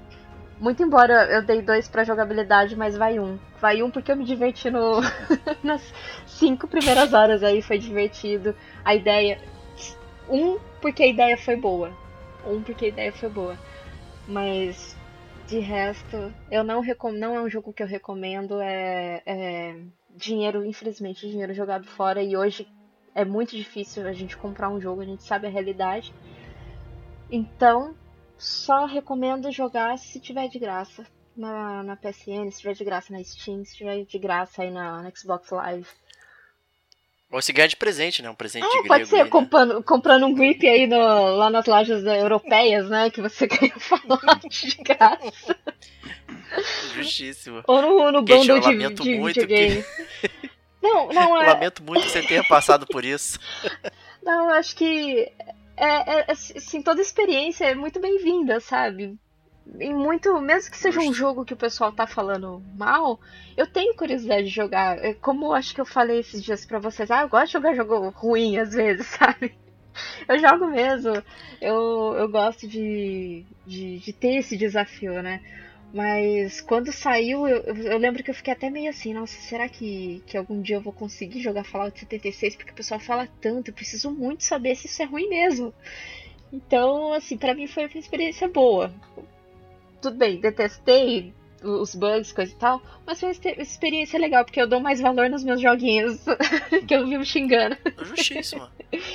muito embora eu dei dois pra jogabilidade, mas vai um. Vai um porque eu me diverti no... [LAUGHS] nas cinco primeiras horas aí, foi divertido. A ideia. Um porque a ideia foi boa. Um porque a ideia foi boa. Mas de resto, eu não recom... não é um jogo que eu recomendo. É, é dinheiro, infelizmente, dinheiro jogado fora. E hoje é muito difícil a gente comprar um jogo, a gente sabe a realidade. Então, só recomendo jogar se tiver de graça na, na PSN, se tiver de graça na Steam, se tiver de graça aí na, na Xbox Live. Ou se ganhar de presente, né? Um presente ah, de grego. Pode ser, aí, né? comprando, comprando um grip aí no, lá nas lojas europeias, né? Que você [LAUGHS] ganha Fallout de graça. Justíssimo. Ou no, no bundle de, de videogame. Que... Não, não [LAUGHS] é... Lamento muito que você tenha passado por isso. Não, acho que é, é, é, assim, toda experiência é muito bem-vinda, sabe? E muito, mesmo que seja um jogo que o pessoal tá falando mal, eu tenho curiosidade de jogar. É como acho que eu falei esses dias para vocês, ah, eu gosto de jogar jogo ruim às vezes, [LAUGHS] sabe? Eu jogo mesmo. Eu, eu gosto de, de, de ter esse desafio, né? Mas quando saiu, eu, eu, lembro que eu fiquei até meio assim, nossa, será que, que algum dia eu vou conseguir jogar Fallout 76? Porque o pessoal fala tanto, eu preciso muito saber se isso é ruim mesmo. Então, assim, para mim foi uma experiência boa. Tudo bem, detestei, os bugs, coisa e tal. Mas foi uma experiência legal, porque eu dou mais valor nos meus joguinhos [LAUGHS] que eu vivo xingando. Justíssimo.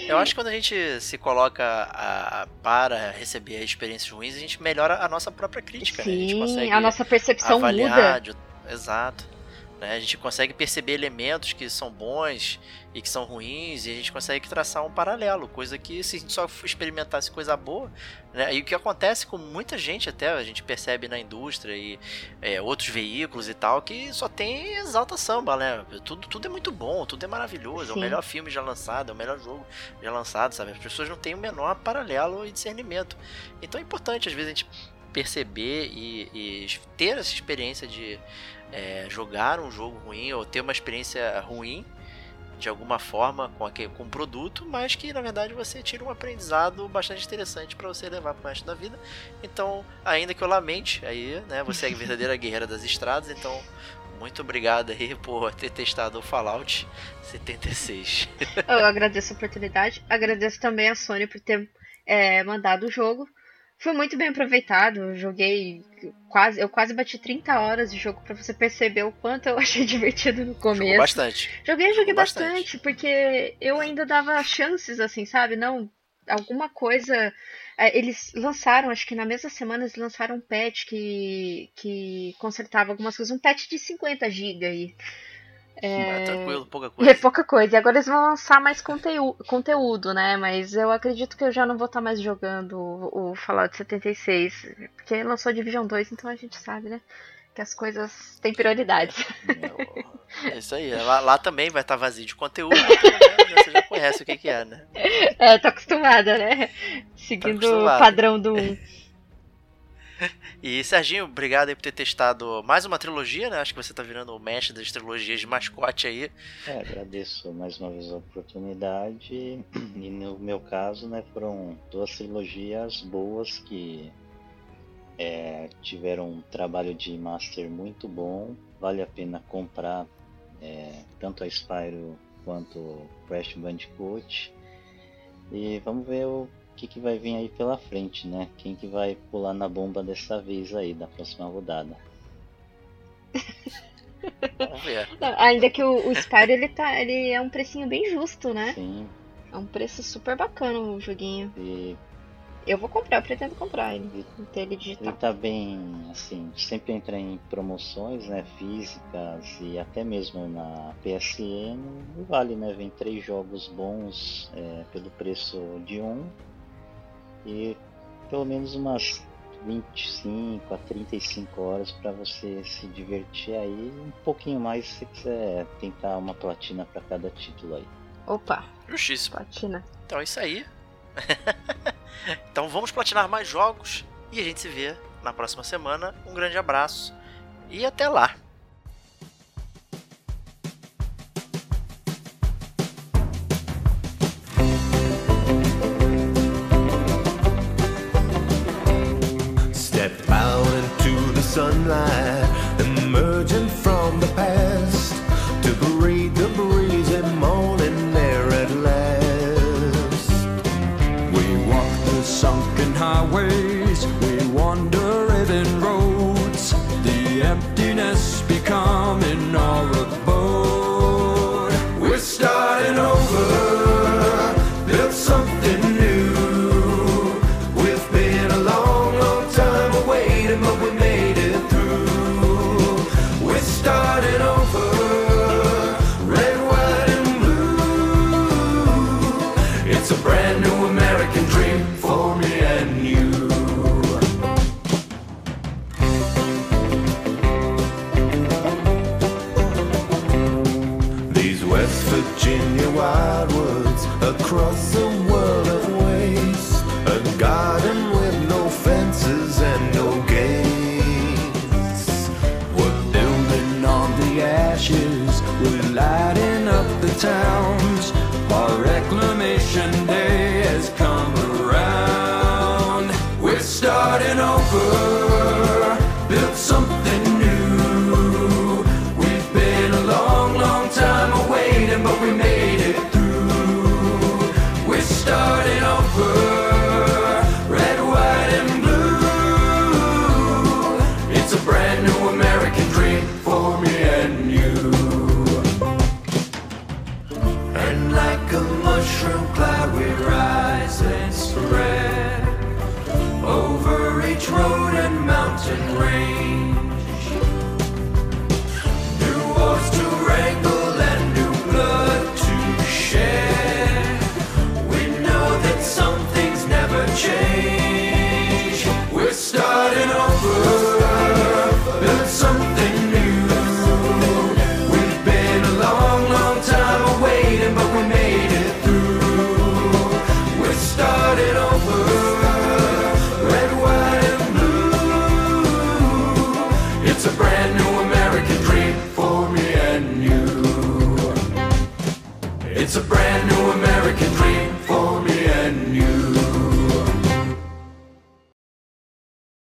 Eu acho que quando a gente se coloca a, para receber experiências ruins, a gente melhora a nossa própria crítica. Sim, né? a, a nossa percepção avaliar muda. De, exato. Né? A gente consegue perceber elementos que são bons e que são ruins e a gente consegue traçar um paralelo, coisa que se a gente só experimentasse coisa boa, né? E o que acontece com muita gente até, a gente percebe na indústria e é, outros veículos e tal, que só tem exalta samba, né? Tudo, tudo é muito bom, tudo é maravilhoso, Sim. é o melhor filme já lançado, é o melhor jogo já lançado, sabe? As pessoas não têm o menor paralelo e discernimento. Então é importante às vezes a gente perceber e, e ter essa experiência de é, jogar um jogo ruim ou ter uma experiência ruim de alguma forma com, aquele, com um produto, mas que na verdade você tira um aprendizado bastante interessante para você levar para o resto da vida. Então, ainda que eu lamente, aí, né, você é a verdadeira [LAUGHS] guerreira das estradas, então muito obrigado aí por ter testado o Fallout 76. eu agradeço a oportunidade, agradeço também a Sony por ter é, mandado o jogo foi muito bem aproveitado. Eu joguei quase, eu quase bati 30 horas de jogo para você perceber o quanto eu [LAUGHS] achei divertido no começo. Jogou bastante. Joguei, joguei bastante, bastante, porque eu ainda dava chances assim, sabe? Não, alguma coisa é, eles lançaram, acho que na mesma semana eles lançaram um patch que, que consertava algumas coisas, um patch de 50 GB aí. É... é tranquilo, pouca coisa. É pouca coisa. E agora eles vão lançar mais conteúdo, conteúdo, né? Mas eu acredito que eu já não vou estar tá mais jogando o, o Fallout 76. Porque lançou Division 2, então a gente sabe, né? Que as coisas têm prioridades. É, é isso aí. Lá, lá também vai estar tá vazio de conteúdo, né? [LAUGHS] você já conhece o que, que é, né? É, tô acostumada, né? Seguindo tá o padrão do 1. [LAUGHS] E Serginho, obrigado aí por ter testado mais uma trilogia, né? Acho que você tá virando o mestre das trilogias de mascote aí. É, agradeço mais uma vez a oportunidade. [CLEARS THROAT] E no meu caso, né, foram duas trilogias boas que é, tiveram um trabalho de master muito bom, vale a pena comprar é, tanto a Spyro quanto o Crash Bandicoot. E vamos ver o que, que vai vir aí pela frente, né? Quem que vai pular na bomba dessa vez aí, da próxima rodada. [LAUGHS] Não, ainda que o, o Spyro ele tá, ele é um precinho bem justo, né? Sim, É um preço super bacana o joguinho. e Eu vou comprar, eu pretendo comprar ele. Ter ele ele digital. tá bem, assim, sempre entra em promoções, né, físicas e até mesmo na PSN, e vale, né, vem três jogos bons é, pelo preço de um e pelo menos umas 25 a 35 horas para você se divertir aí, um pouquinho mais se você quiser tentar uma platina para cada título aí. Opa, Justíssimo. platina. Então é isso aí. [LAUGHS] então vamos platinar mais jogos e a gente se vê na próxima semana. Um grande abraço e até lá. Sunlight,